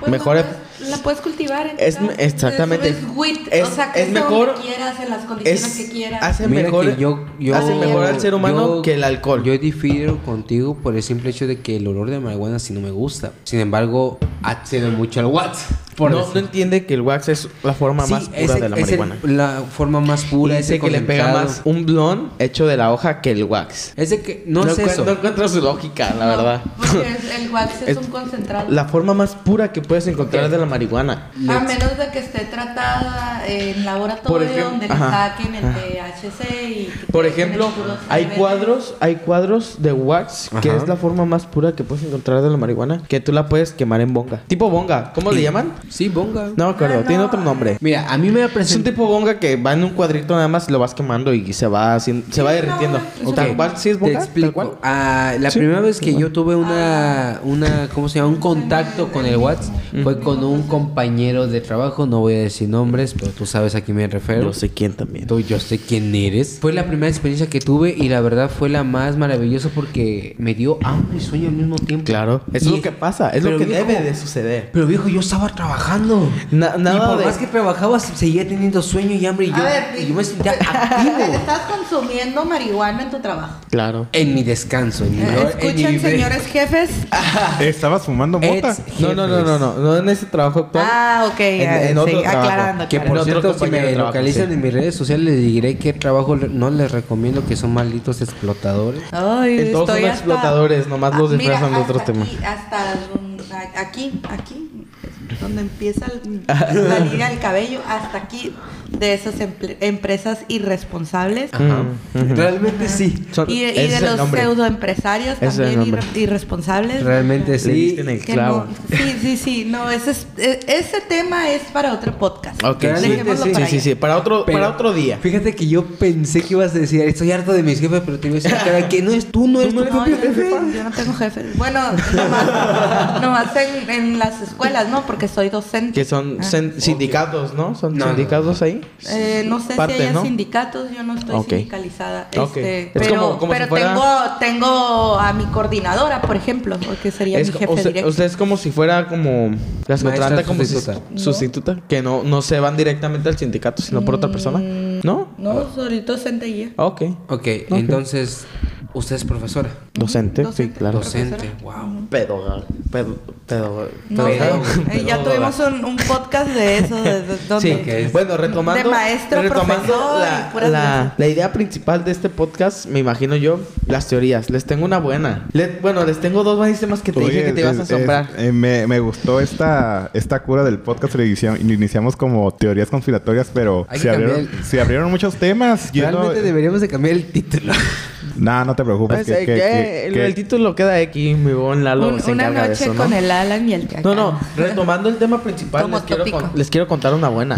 Pues mejor. la puedes- la puedes cultivar en Es- casa. exactamente. Es, wheat, Es- o sea, es que mejor- donde quieras, en las condiciones es- que quieras. hace Mira mejor, que yo, yo- hace mejor al ser humano yo- que el alcohol. Yo difiero contigo por el simple hecho de que el olor de marihuana sí no me gusta. Sin embargo, accedo mucho al Watts. Por no, decir. no entiende que el wax es la forma Sí, más es pura de la es el- marihuana. la forma más Y pura. dice ese que le pega más un blon hecho de la hoja que el wax. Es de que no, es encuent- eso. no encuentro su lógica, la No, verdad. Porque [laughs] es- el wax es, Es un concentrado. La forma más pura que puedes encontrar de la marihuana. A menos de que esté tratada en laboratorio Por ejemplo, donde le saquen el ajá. THC y Por ejemplo, hay cuadros, hay cuadros de wax que Ajá. es la forma más pura que puedes encontrar de la marihuana, que tú la puedes quemar en bonga. Tipo bonga, ¿cómo le llaman? Sí, bonga. No me acuerdo, Ah, tiene no. otro nombre. Mira, a mí me Es un tipo bonga que va en un cuadrito nada más y lo vas quemando y se va haciendo, se va derritiendo. no, es Tal cual, sí es Te bonga, tal explico. cual. Ah, la Sí. primera vez que yo tuve una, una, ¿cómo se llama? Un contacto con el Watts fue con un compañero de trabajo. No voy a decir nombres, pero tú sabes a quién me refiero. Yo sé quién también. Tú, yo sé quién eres. Fue la primera experiencia que tuve y la verdad fue la más maravillosa porque me dio hambre y sueño al mismo tiempo. Claro, eso Y- es lo que pasa, es lo pero que viejo, debe de suceder. Pero viejo, yo estaba trabajando. Na- y nada por de- más que trabajaba, seguía teniendo sueño y hambre y yo, ver, y yo me sentía [laughs] activo. [laughs] Estás consumiendo marihuana en tu trabajo. Claro. En mi descanso, en mi, Eh, en mi señores jefes. [laughs] ¿Estabas fumando mota? No, no, no, no, no, no en ese trabajo actual. Ah, ok. En- ya, en otro sí, trabajo. aclarando. Que por otro cierto, si me localizan sí. en mis redes sociales, les diré qué trabajo no les recomiendo, que son malditos explotadores. Ay, todos estoy son hasta- explotadores, nomás los Ah, disfrazan de otro hasta tema. aquí, hasta aquí, aquí, donde empieza el- [laughs] la liga del cabello, hasta aquí de esas empresas irresponsables. Ajá. Mm. Realmente sí. Son- Y, y de los pseudoempresarios también irre- irresponsables. Realmente sí. en el clavo. no- sí, sí, sí, no, ese, es- e- ese tema es para otro podcast. Ok, sí, Dejémoslo sí, para sí, sí, sí, para otro, Pero- para otro día. Fíjate que yo pensé que ibas a decir, estoy harto de mis jefes, pero te iba a decir, cara, que no es tú, no eres no tu No, propio yo, jefe. yo no tengo jefes. Bueno, nomás, [laughs] nomás en, en las escuelas, ¿no? Porque soy docente. Que son Ah. sindicatos, ¿no? Son No, no, sindicatos ahí. Eh, no sé si hay ¿no? sindicatos, yo no estoy sindicalizada. Este, Es pero como- como pero si fuera- tengo, tengo a mi coordinadora, por ejemplo, que sería Es, mi jefe usted, directo. usted es como si fuera como la secretaria como si- sustituta. sustituta, que no, no se van directamente al sindicato, sino por otra persona. ¿No? No, docente y ya. Ok. Ok, entonces, usted es profesora. Docente, sí, claro. Docente, wow. Pedo, pedo, pedo, No Pedo- sé, eh, ya pedo- tuvimos un, un podcast de eso, de, de- donde... Sí, que es- bueno, retomando, de maestro, retomando profesor la, la- idea principal de este podcast, me imagino yo, las teorías. Les tengo una buena. Le- bueno, les tengo dos buenísimas que te Oye, dije que te ibas a asombrar. es- eh, me, me gustó esta, esta cura del podcast. Le inicia- iniciamos como teorías conspiratorias, pero se abrieron, cambiar el- se abrieron muchos temas. Yo no- Realmente deberíamos de cambiar el título. Nah, no te preocupes. Pues, que- eh, que- que que- el, que- el título queda aquí, mi buen Lalo Un- se una de noche eso, ¿no? con el Alan y el Cacán. No, no, retomando el tema principal, les quiero, con- les quiero contar una buena.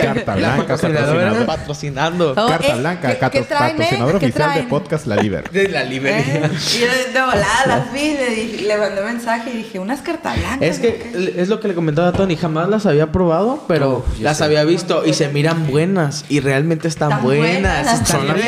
Carta [laughs] blanca, patrocinadora. Patrocinando. Oh, Carta eh, blanca, ¿qué- catro- qué traen, eh? patrocinador ¿Qué oficial de podcast La Liber. De la Eh, librería. y yo de volada las vi, le, dije- le mandé mensaje y dije, unas cartas blancas. Es que ¿o qué?" es lo que le comentaba a Tony, jamás las había probado, pero Oh, las sé. había visto y se miran buenas y realmente están Están buenas. buenas, están Son las que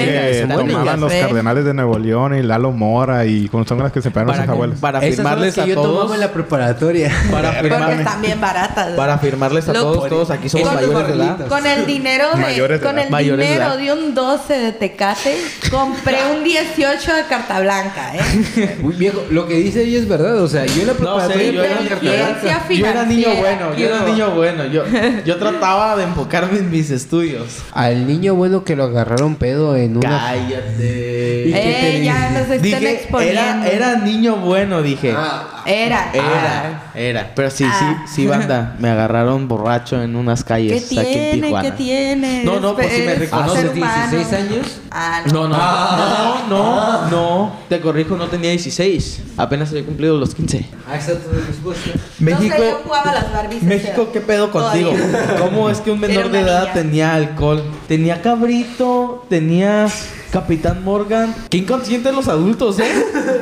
tomaban los cardenales de Nuevo León y Lalo Mora y son las que se pegaron sus abuelos. para firmarles a yo todos. tomaba en la preparatoria. Para Porque firmarles, bien baratas. para firmarles a todos, todos aquí somos Con- mayores de edad. Con el dinero de, con el dinero de un 12 de Tecate, compré un 18 de carta blanca, ¿eh? [laughs] Muy viejo. Lo que dice ella es verdad. O sea, yo en la preparatoria yo era, yo carta blanca. yo era niño bueno, yo era niño bueno. Yo, yo trataba de enfocarme en mis estudios. Al niño bueno que lo agarraron pedo en una. Cállate. ¿Y qué te Eh, ya nos están Dije, exponiendo. era, era niño bueno, dije. Ah, Era. Era, era. Pero sí, Ah. sí, sí, banda. [laughs] Me agarraron borracho en unas ¿Qué calles aquí en tiene? Tijuana. ¿Qué tiene? No, no, pues si me Es reconoces, ser humano. 16 años. Ah, no. No, no, no, no, no. Te corrijo, no tenía 16. Apenas había cumplido los 15. Ah, exacto, de respuesta. México. No sé, yo jugaba a las Barbies. México, ¿qué pedo contigo? todavía. ¿Cómo es que un menor de edad tenía alcohol? Tenía cabrito, tenía Capitán Morgan. Qué inconscientes los adultos, ¿eh?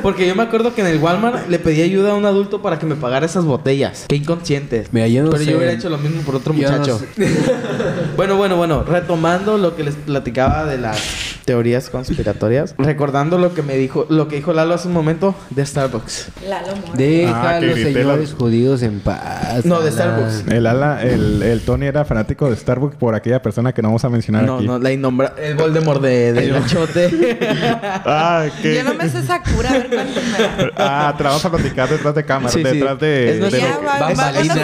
Porque yo me acuerdo que en el Walmart le pedí ayuda a un adulto para que me pagara esas botellas. Qué inconscientes. Mira, yo no Pero sé. yo hubiera hecho lo mismo por otro Yo no muchacho. sé. [laughs] Bueno, bueno, bueno, retomando lo que les platicaba de las teorías conspiratorias, recordando lo que me dijo, lo que dijo Lalo hace un momento de Starbucks. Lalo Mora. Deja Ah, a que los señores la- judíos en paz. No, de. Starbucks. El, ala, el, el Tony era fanático de Starbucks por aquella persona que no vamos a mencionar No, aquí. no, la innombra el Voldemort de, de Gachote. [laughs] Ah, que... Yo no me sé esa cura, a ver cuéntame. Ah, te la vamos a platicar detrás de cámara, Sí, sí. detrás de... Es nuestro- de- Ya,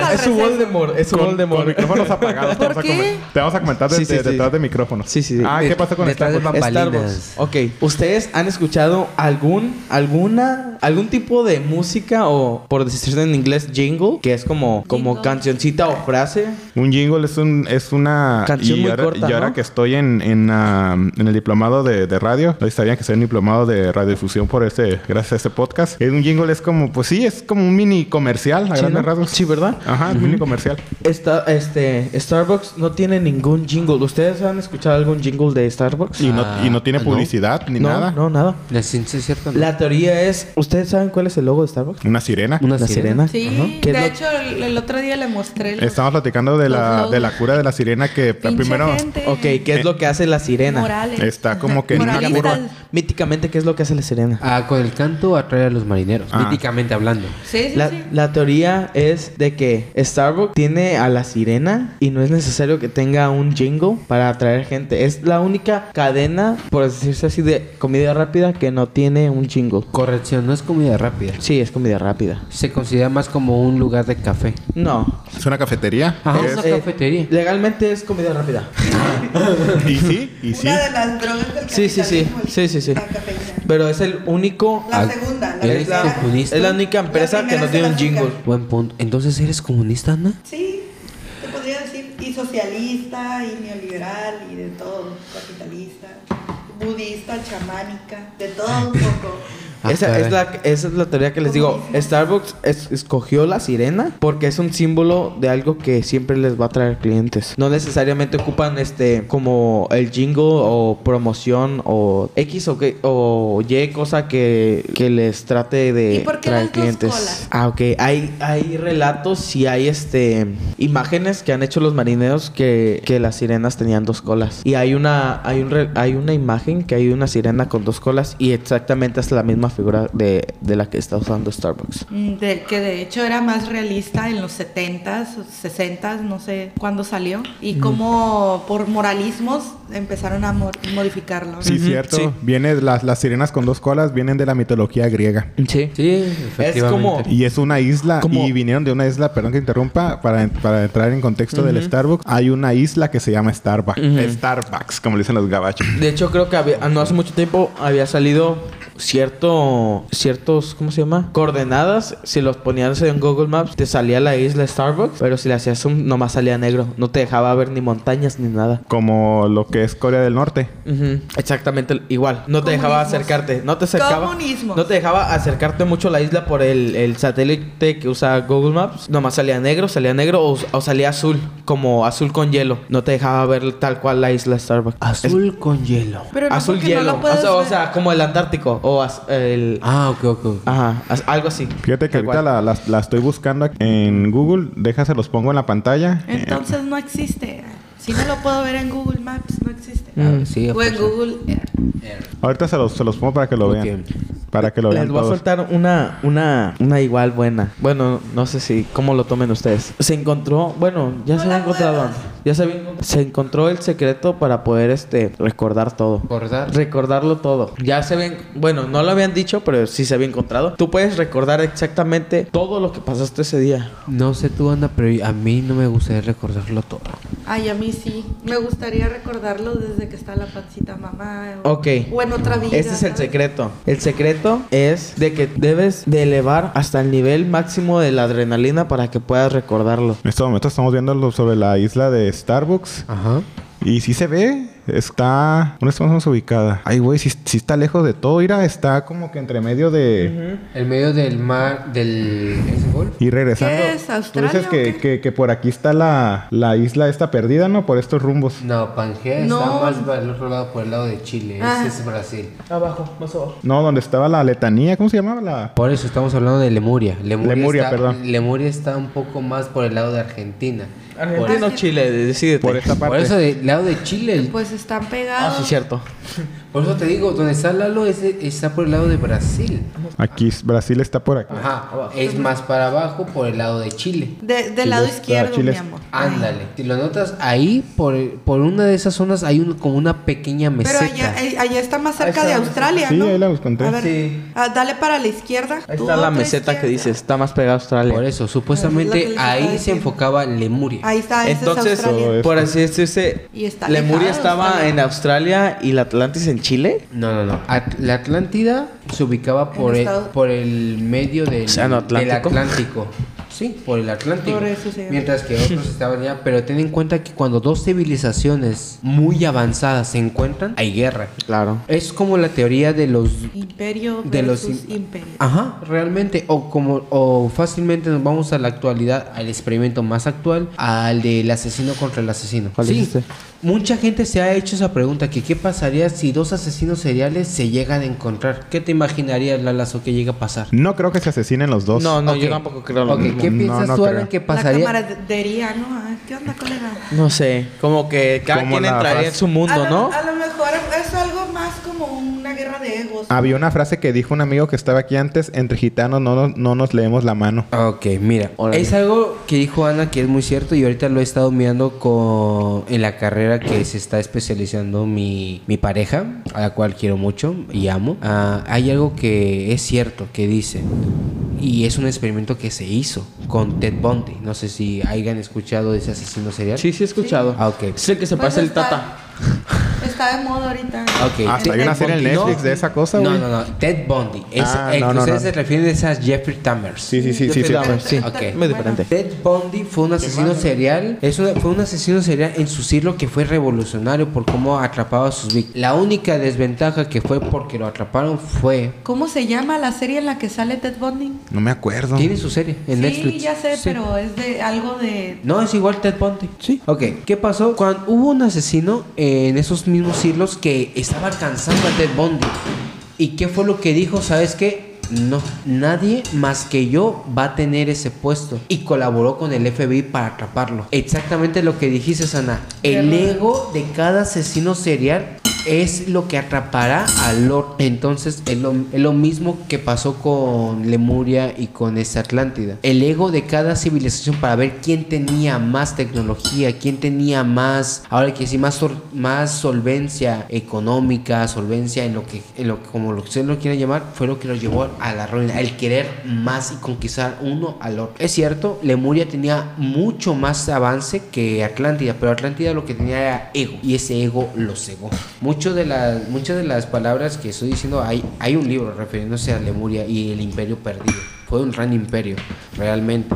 va- es su. Voldemort, es su con, con Voldemort. micrófonos apagados. te ¿Por vamos a qué? comen- Te vamos a comentar de- Sí, sí, de- sí. detrás de micrófonos. Sí, sí, sí. Ah, ¿qué pasó con Starbucks? Starbucks. Ok. ¿Ustedes han escuchado algún, alguna, algún tipo de música o, por decirlo en inglés, jingle? Que es como, como Jingle. cancioncita o frase. Un jingle es un es una Canción y muy ahora, corta, y ahora ¿no? que estoy en en, ah, en el diplomado de, de radio, no sabían que soy un diplomado de radiodifusión por este gracias a este podcast. Es un jingle es como pues sí, es como un mini comercial a Sí, grandes ¿no? rasgos. Sí, ¿verdad? Ajá, es mini comercial. Esta, este, Starbucks no tiene ningún jingle. ¿Ustedes han escuchado algún jingle de Starbucks? Y no Ah, y no tiene ¿no? publicidad ni no, nada. No, nada. La ciencia es cierta. ¿no? La teoría es, ¿ustedes saben cuál es el logo de Starbucks? Una sirena. Una La sirena. sirena. Sí, Ajá. ¿Qué es de lo- hecho, el, el otro día le mostré. los- Estamos platicando de la de la cura de la sirena que Pinche primero gente. Ok, ¿qué es lo que hace la sirena? Morales. está como que en una curva. Míticamente, ¿qué es lo que hace la sirena? Ah, con el canto atrae a los marineros. Ah. Míticamente hablando. Sí, sí, La, sí. la teoría es de que Starbucks tiene a la sirena y no es necesario que tenga un jingle para atraer gente. Es la única cadena, por decirse así, de comida rápida que no tiene un jingle. Corrección, no es comida rápida. Sí, es comida rápida. Se considera más como un lugar de café. No. Es una cafetería. Ajá, Es- una cafetería. Legalmente es comida rápida. [laughs] y sí, y sí. Una de las drogas del Sí, sí, sí. Sí, sí, sí. La. Pero es el único... La Ah, segunda, la ¿eres primera. comunista? Es la única empresa La que no tiene un jingle. Buen punto. Entonces, ¿eres comunista, Ana? Sí, se podría decir. Y socialista, y neoliberal, y de todo. Capitalista, budista, chamánica, de todo un poco. [laughs] Ah, esa, es la, esa es la teoría que les digo. Starbucks es- escogió la sirena porque es un símbolo de algo que siempre les va a traer clientes. No necesariamente ocupan este como el jingle o promoción o X o, que- o Y cosa que, que les trate de ¿Y por qué traer clientes. colas? Ah, ok. Hay, hay relatos y hay este imágenes que han hecho los marineros que, que las sirenas tenían dos colas. Y hay una, hay un hay una imagen que hay una sirena con dos colas y exactamente es la misma figura de, de la que está usando Starbucks. Mm, De, que de hecho era más realista en los 70s, 60s, no sé cuándo salió. Y como por moralismos empezaron a mo- modificarlo. Sí, cierto. sí. Viene, las, las sirenas con dos colas vienen de la mitología griega. Sí. Sí, efectivamente. como- Y es una isla, Como- y vinieron de una isla, perdón que interrumpa, para, para entrar en contexto del Starbucks, hay una isla que se llama Starbucks. Ujú. Starbucks, como le dicen los gabachos. De hecho, creo que había, no hace mucho tiempo había salido cierto, ciertos, ¿cómo se llama? Coordenadas. Si los ponías en Google Maps, te salía la isla Starbucks, pero si le hacías un, nomás salía negro. No te dejaba ver ni montañas ni nada. Como lo que es Corea del Norte. Exactamente igual. No te dejaba acercarte. No te acercaba. Comunismos. No te dejaba acercarte mucho a la isla por el, el satélite que usa Google Maps. Nomás salía negro, salía negro o, o salía azul, como azul con hielo. No te dejaba ver tal cual la isla Starbucks. Azul con hielo. Pero no azul no hielo. o, sea, o ver. sea, como el Antártico o el Ah, ok, ok. Ajá, as- algo así. Fíjate que ahorita la, la- la estoy buscando aquí en Google. Déjase los pongo en la pantalla. Entonces no existe. Si no lo puedo ver en Google Maps, no existe. Mm. Sí, O en pues, Google Earth. Ahorita se los, se los pongo para que lo vean. Para que lo vean Les voy a soltar una, una, una igual buena. Bueno, no sé si cómo lo tomen ustedes. Se encontró, bueno, ya se No había la encontrado. Ya se había se encontró el secreto para poder este recordar todo. Recordar. Recordarlo todo. Ya se ven, bueno, no lo habían dicho, pero sí se había encontrado. Tú puedes recordar exactamente todo lo que pasaste ese día. No sé tú, Ana, pero a mí no me gustaría recordarlo todo. Ay, a mí sí. Me gustaría recordarlo desde que está la pancita mamá. O, Ok. o en otra vida. Este es el ¿sabes? secreto. El secreto es de que debes de elevar hasta el nivel máximo de la adrenalina para que puedas recordarlo. En este momento estamos viendo sobre la isla de Starbucks. Ajá. Y sí se ve. Está... ¿Dónde estamos ubicada? Ay, güey, sí, sí está lejos de todo. Mira, está como que entre medio de... El medio del mar, del ¿ese golf. Y regresando... ¿Qué es, Tú dices que, que, que por aquí está la, la isla esta perdida, ¿no? Por estos rumbos. No, Pangea No. está más para el otro lado, por el lado de Chile. Ah. Ese es Brasil. Abajo, más abajo. No, donde estaba la letanía. ¿Cómo se llamaba la...? Por eso estamos hablando de Lemuria. Lemuria, Lemuria, está, perdón. Lemuria está un poco más por el lado de Argentina. Argentina o Chile, decídete. Por esta Por, parte. por eso del lado de Chile. Pues están Ah, pegados. sí, cierto. [laughs] Por eso te digo, donde está Lalo es- está por el lado de Brasil. Aquí, Brasil está por aquí. Ajá. Es más para abajo por el lado de Chile. De- del Chile lado está- izquierdo, Chile mi amor. Ándale. Si lo notas, ahí por, por una de esas zonas hay un- como una pequeña Pero meseta. allá, eh, allá está más cerca de. Australia, Sí, ¿no? ahí la encontré. A ver, Sí. ah, dale para la izquierda. Ahí está la meseta que dices, está más pegada a Australia. Por eso, supuestamente ahí se enfocaba Lemuria. Ahí está, ese Entonces, es por así decirse, Y está Lemuria estaba en Australia y la Atlantis en Chile. No, no, no. At- la Atlántida se ubicaba por el, por el medio del, Atlántico. Atlántico. Sí, por el Atlántico. Por eso se. Mientras que otros [laughs] estaban allá. Pero ten en cuenta que cuando dos civilizaciones muy avanzadas se encuentran, hay guerra. Claro. Es como la teoría de los Imperio de los im- imperio. Ajá, realmente. O como o fácilmente nos vamos a la actualidad, al experimento más actual, al del asesino contra el asesino. ¿Cuál sí, dijiste? Mucha gente se ha hecho esa pregunta, que qué pasaría si dos asesinos seriales se llegan a encontrar. ¿Qué te imaginarías, Lalazo, que llega a pasar? No creo que se asesinen los dos. No, no, Ok. yo tampoco creo lo Ok, mismo. ¿qué No, piensas no tú, creo. Alan, que La pasaría? camaradería, ¿no? Ah, ¿Qué onda, colega? No sé, como que cada Como quien la entraría en su a, mundo, lo, ¿no? a lo mejor es algo más como una guerra de egos. Había una frase que dijo un amigo que estaba aquí antes, entre gitanos no, nos- no nos leemos la mano. Ok, mira, Órale. es algo que dijo Ana que es muy cierto y ahorita lo he estado mirando con en la carrera que se está especializando mi, mi pareja, a la cual quiero mucho y amo. Ah, hay algo que es cierto que dice y es un experimento que se hizo con Ted Bundy. No sé si hayan escuchado de ese asesino serial. Sí, sí he escuchado. Ah, ok. Es el que se parece el Tata. [laughs] Está de moda ahorita. Ok. Hasta hay Ted una serie en Netflix ¿no? de esa cosa, No, güey. no, no. Ted Bundy. Es, Ah, no, no, ustedes no. se refieren a Jeffrey Tambers. Sí, sí, sí, sí. sí. Dahmer, sí. Ok. Muy diferente. Ted Bundy fue un asesino serial. Es una- fue un asesino serial en su siglo que fue revolucionario por cómo atrapaba a sus víctimas. La única desventaja que fue porque lo atraparon fue. ¿Cómo se llama la serie en la que sale Ted Bundy? No me acuerdo. Tiene su serie en sí, Netflix. ya sé, Sí. pero es de algo de... No, es igual Ted Bundy. Sí. Ok, ¿qué pasó? Cuando hubo un asesino en esos mismos siglos que estaba alcanzando a Ted Bundy. ¿Y qué fue lo que dijo? ¿Sabes qué? No, nadie más que yo va a tener ese puesto. Y colaboró con el FBI para atraparlo. Exactamente lo que dijiste, Sana. El ego de cada asesino serial es lo que atrapará al Lord. Entonces es lo, es lo mismo que pasó con Lemuria y con esta Atlántida. El ego de cada civilización para ver quién tenía más tecnología, quién tenía más, ahora que sí, más, más solvencia económica, solvencia en lo que, en lo como lo que usted lo quiera llamar, fue lo que lo llevó a la ruina, el querer más y conquistar uno al otro. Es cierto, Lemuria tenía mucho más avance que Atlántida, pero Atlántida lo que tenía era ego y ese ego lo cegó. Muchas de las palabras que estoy diciendo, hay, hay un libro refiriéndose a Lemuria y el imperio perdido. Fue un gran imperio, realmente.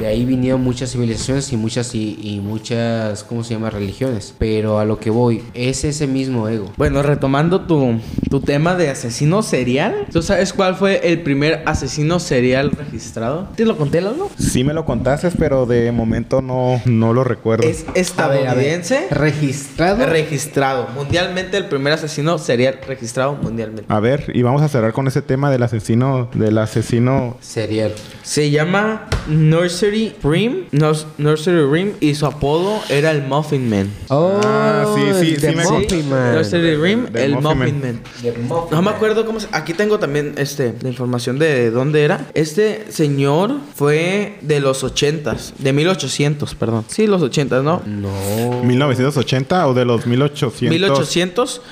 De ahí vinieron muchas civilizaciones y muchas y, y muchas, ¿cómo se llama? Religiones. Pero a lo que voy, es ese mismo ego. Bueno, retomando tu, tu tema de asesino serial. ¿Tú sabes cuál fue el primer asesino serial registrado? ¿Te lo conté, Lalo? Sí me lo contaste, pero de momento no, no lo recuerdo. Es estadounidense. Registrado. Registrado. Mundialmente, el primer asesino serial registrado mundialmente. A ver, y vamos a cerrar con ese tema del asesino, del asesino. serial. Se llama Nursery Rim. Nurs- Nursery Rim. Y su apodo era el Muffin Man. Ah, sí, sí, The sí me- Muffin Man. Nursery Rim, The el Muffin Muffin, Man. Man. The Muffin No me acuerdo cómo se... Aquí tengo también este, la información de dónde era. Este señor fue de los 80s. De 1800, perdón. Sí, los 80, ¿no? No. 1980 o de los 1800. 1800.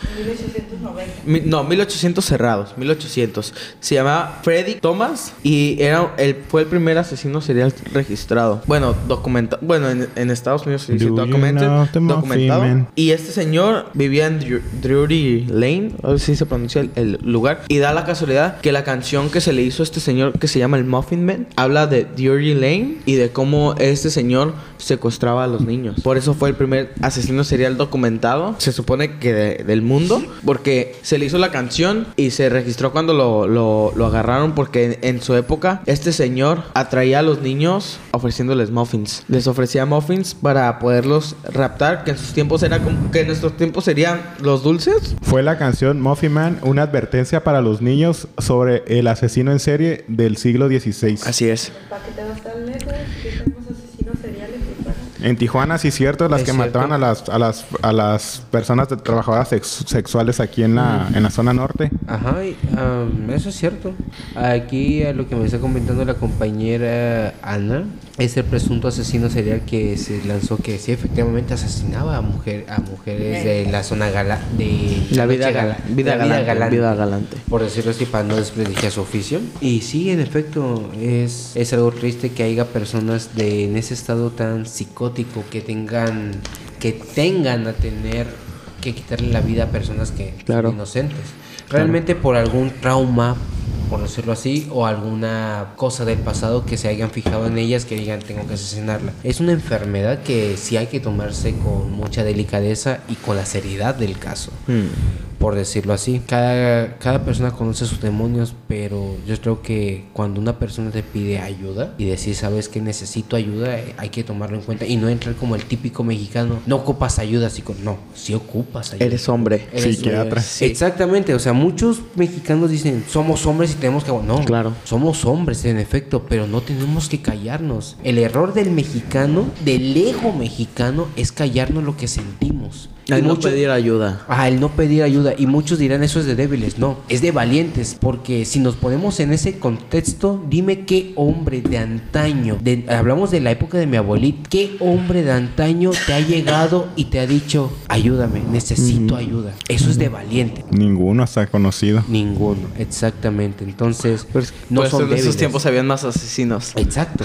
1890. Mi- No, 1800 cerrados, 1800. Se llamaba Freddy Thomas y era el, fue el primer asesino serial registrado. Bueno, documentado. Bueno, en, en Estados Unidos se dice Do you documented, know the Muffin documentado. Man? Y este señor vivía en Dru- Drury Lane, a ver si se pronuncia el, el lugar. Y da la casualidad que la canción que se le hizo a este señor, que se llama El Muffin Man, habla de Drury Lane y de cómo este señor secuestraba a los niños. Por eso fue el primer asesino serial documentado, se supone que de- del mundo, porque se le hizo la canción y se registró cuando lo, lo- lo agarraron, porque en, en su época este señor atraía a los niños ofreciéndoles muffins. Les ofrecía muffins para poderlos raptar, que en sus tiempos era como que en nuestros tiempos serían los dulces. Fue la canción Muffin Man, una advertencia para los niños sobre el asesino en serie del siglo XVI. Así es. ¿Para qué te vas tan en Tijuana. Sí, cierto, las Es que cierto. mataban a las, a las, a las personas de- trabajadoras sex- sexuales aquí en la, en la zona norte. Ajá, y, eso es cierto. Aquí a lo que me está comentando la compañera Ana es el presunto asesino serial que se lanzó que sí efectivamente asesinaba a mujer a mujeres de la zona gala de La vida, gala- vida, la galante, vida galante. por decirlo así, para no desprestigiar su oficio. Y sí, en efecto, es, es algo triste que haya personas de, en ese estado tan psicótico que tengan, que tengan a tener que quitarle la vida a personas que Claro. son inocentes. Realmente por algún trauma, por decirlo así, o alguna cosa del pasado que se hayan fijado en ellas que digan tengo que asesinarla. Es una enfermedad que sí hay que tomarse con mucha delicadeza y con la seriedad del caso por decirlo así. Cada, cada persona conoce sus demonios, pero yo creo que cuando una persona te pide ayuda y decir, sabes que necesito ayuda, eh, hay que tomarlo en cuenta y no entrar como el típico mexicano, no ocupas ayuda, psico no, sí ocupas ayuda. Eres hombre. Eres- Psiquiatra. Sí. Exactamente, o sea, muchos mexicanos dicen, somos hombres y tenemos que... No, Claro. somos hombres en efecto, pero no tenemos que callarnos. El error del mexicano, del ego mexicano, es callarnos lo que sentimos. Al Y no pedir ayuda. Ah, el no pedir ayuda. Y muchos dirán eso es de débiles. No, es de valientes. Porque si nos ponemos en ese contexto, dime qué hombre de antaño, de- hablamos de la época de mi abuelita, qué hombre de antaño te ha llegado y te ha dicho, ayúdame, necesito ayuda. Eso es de valiente. Ninguno hasta conocido. Ninguno, exactamente. Entonces, no Por eso son en esos tiempos habían más asesinos. Exacto.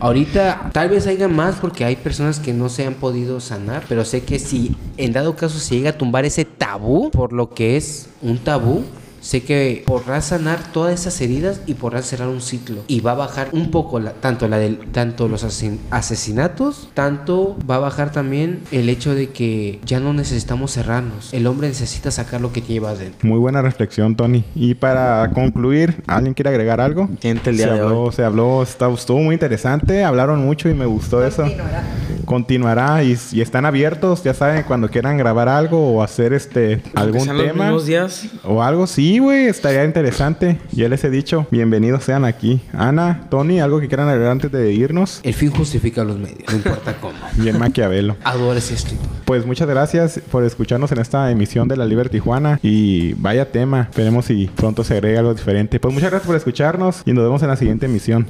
Ahorita tal vez haya más porque hay personas que no se han podido sanar, pero sé que si en dado caso se llega a tumbar ese tabú, por lo que es un tabú, sé que podrá sanar todas esas heridas y podrá cerrar un ciclo y va a bajar un poco la- tanto la del tanto los asesin- asesinatos, tanto va a bajar también el hecho de que ya no necesitamos cerrarnos. El hombre necesita sacar lo que lleva adentro. Muy buena reflexión, Tony. Y para concluir, ¿alguien quiere agregar algo? Gente el día se de habló, hoy. se habló, está- estuvo muy interesante, hablaron mucho y me gustó eso. Continuará. Continuará y, y están abiertos, ya saben, cuando quieran grabar algo o hacer este algún los tema días. o algo, sí, güey, estaría interesante. Ya les he dicho, bienvenidos sean aquí. Ana, Tony, algo que quieran agregar antes de irnos. El fin justifica los medios, no importa cómo. [laughs] Bien Maquiavelo. Adoro ese escritor. Pues muchas gracias por escucharnos en esta emisión de la Liber Tijuana y vaya tema. Esperemos si pronto se agrega algo diferente. Pues muchas gracias por escucharnos y nos vemos en la siguiente emisión.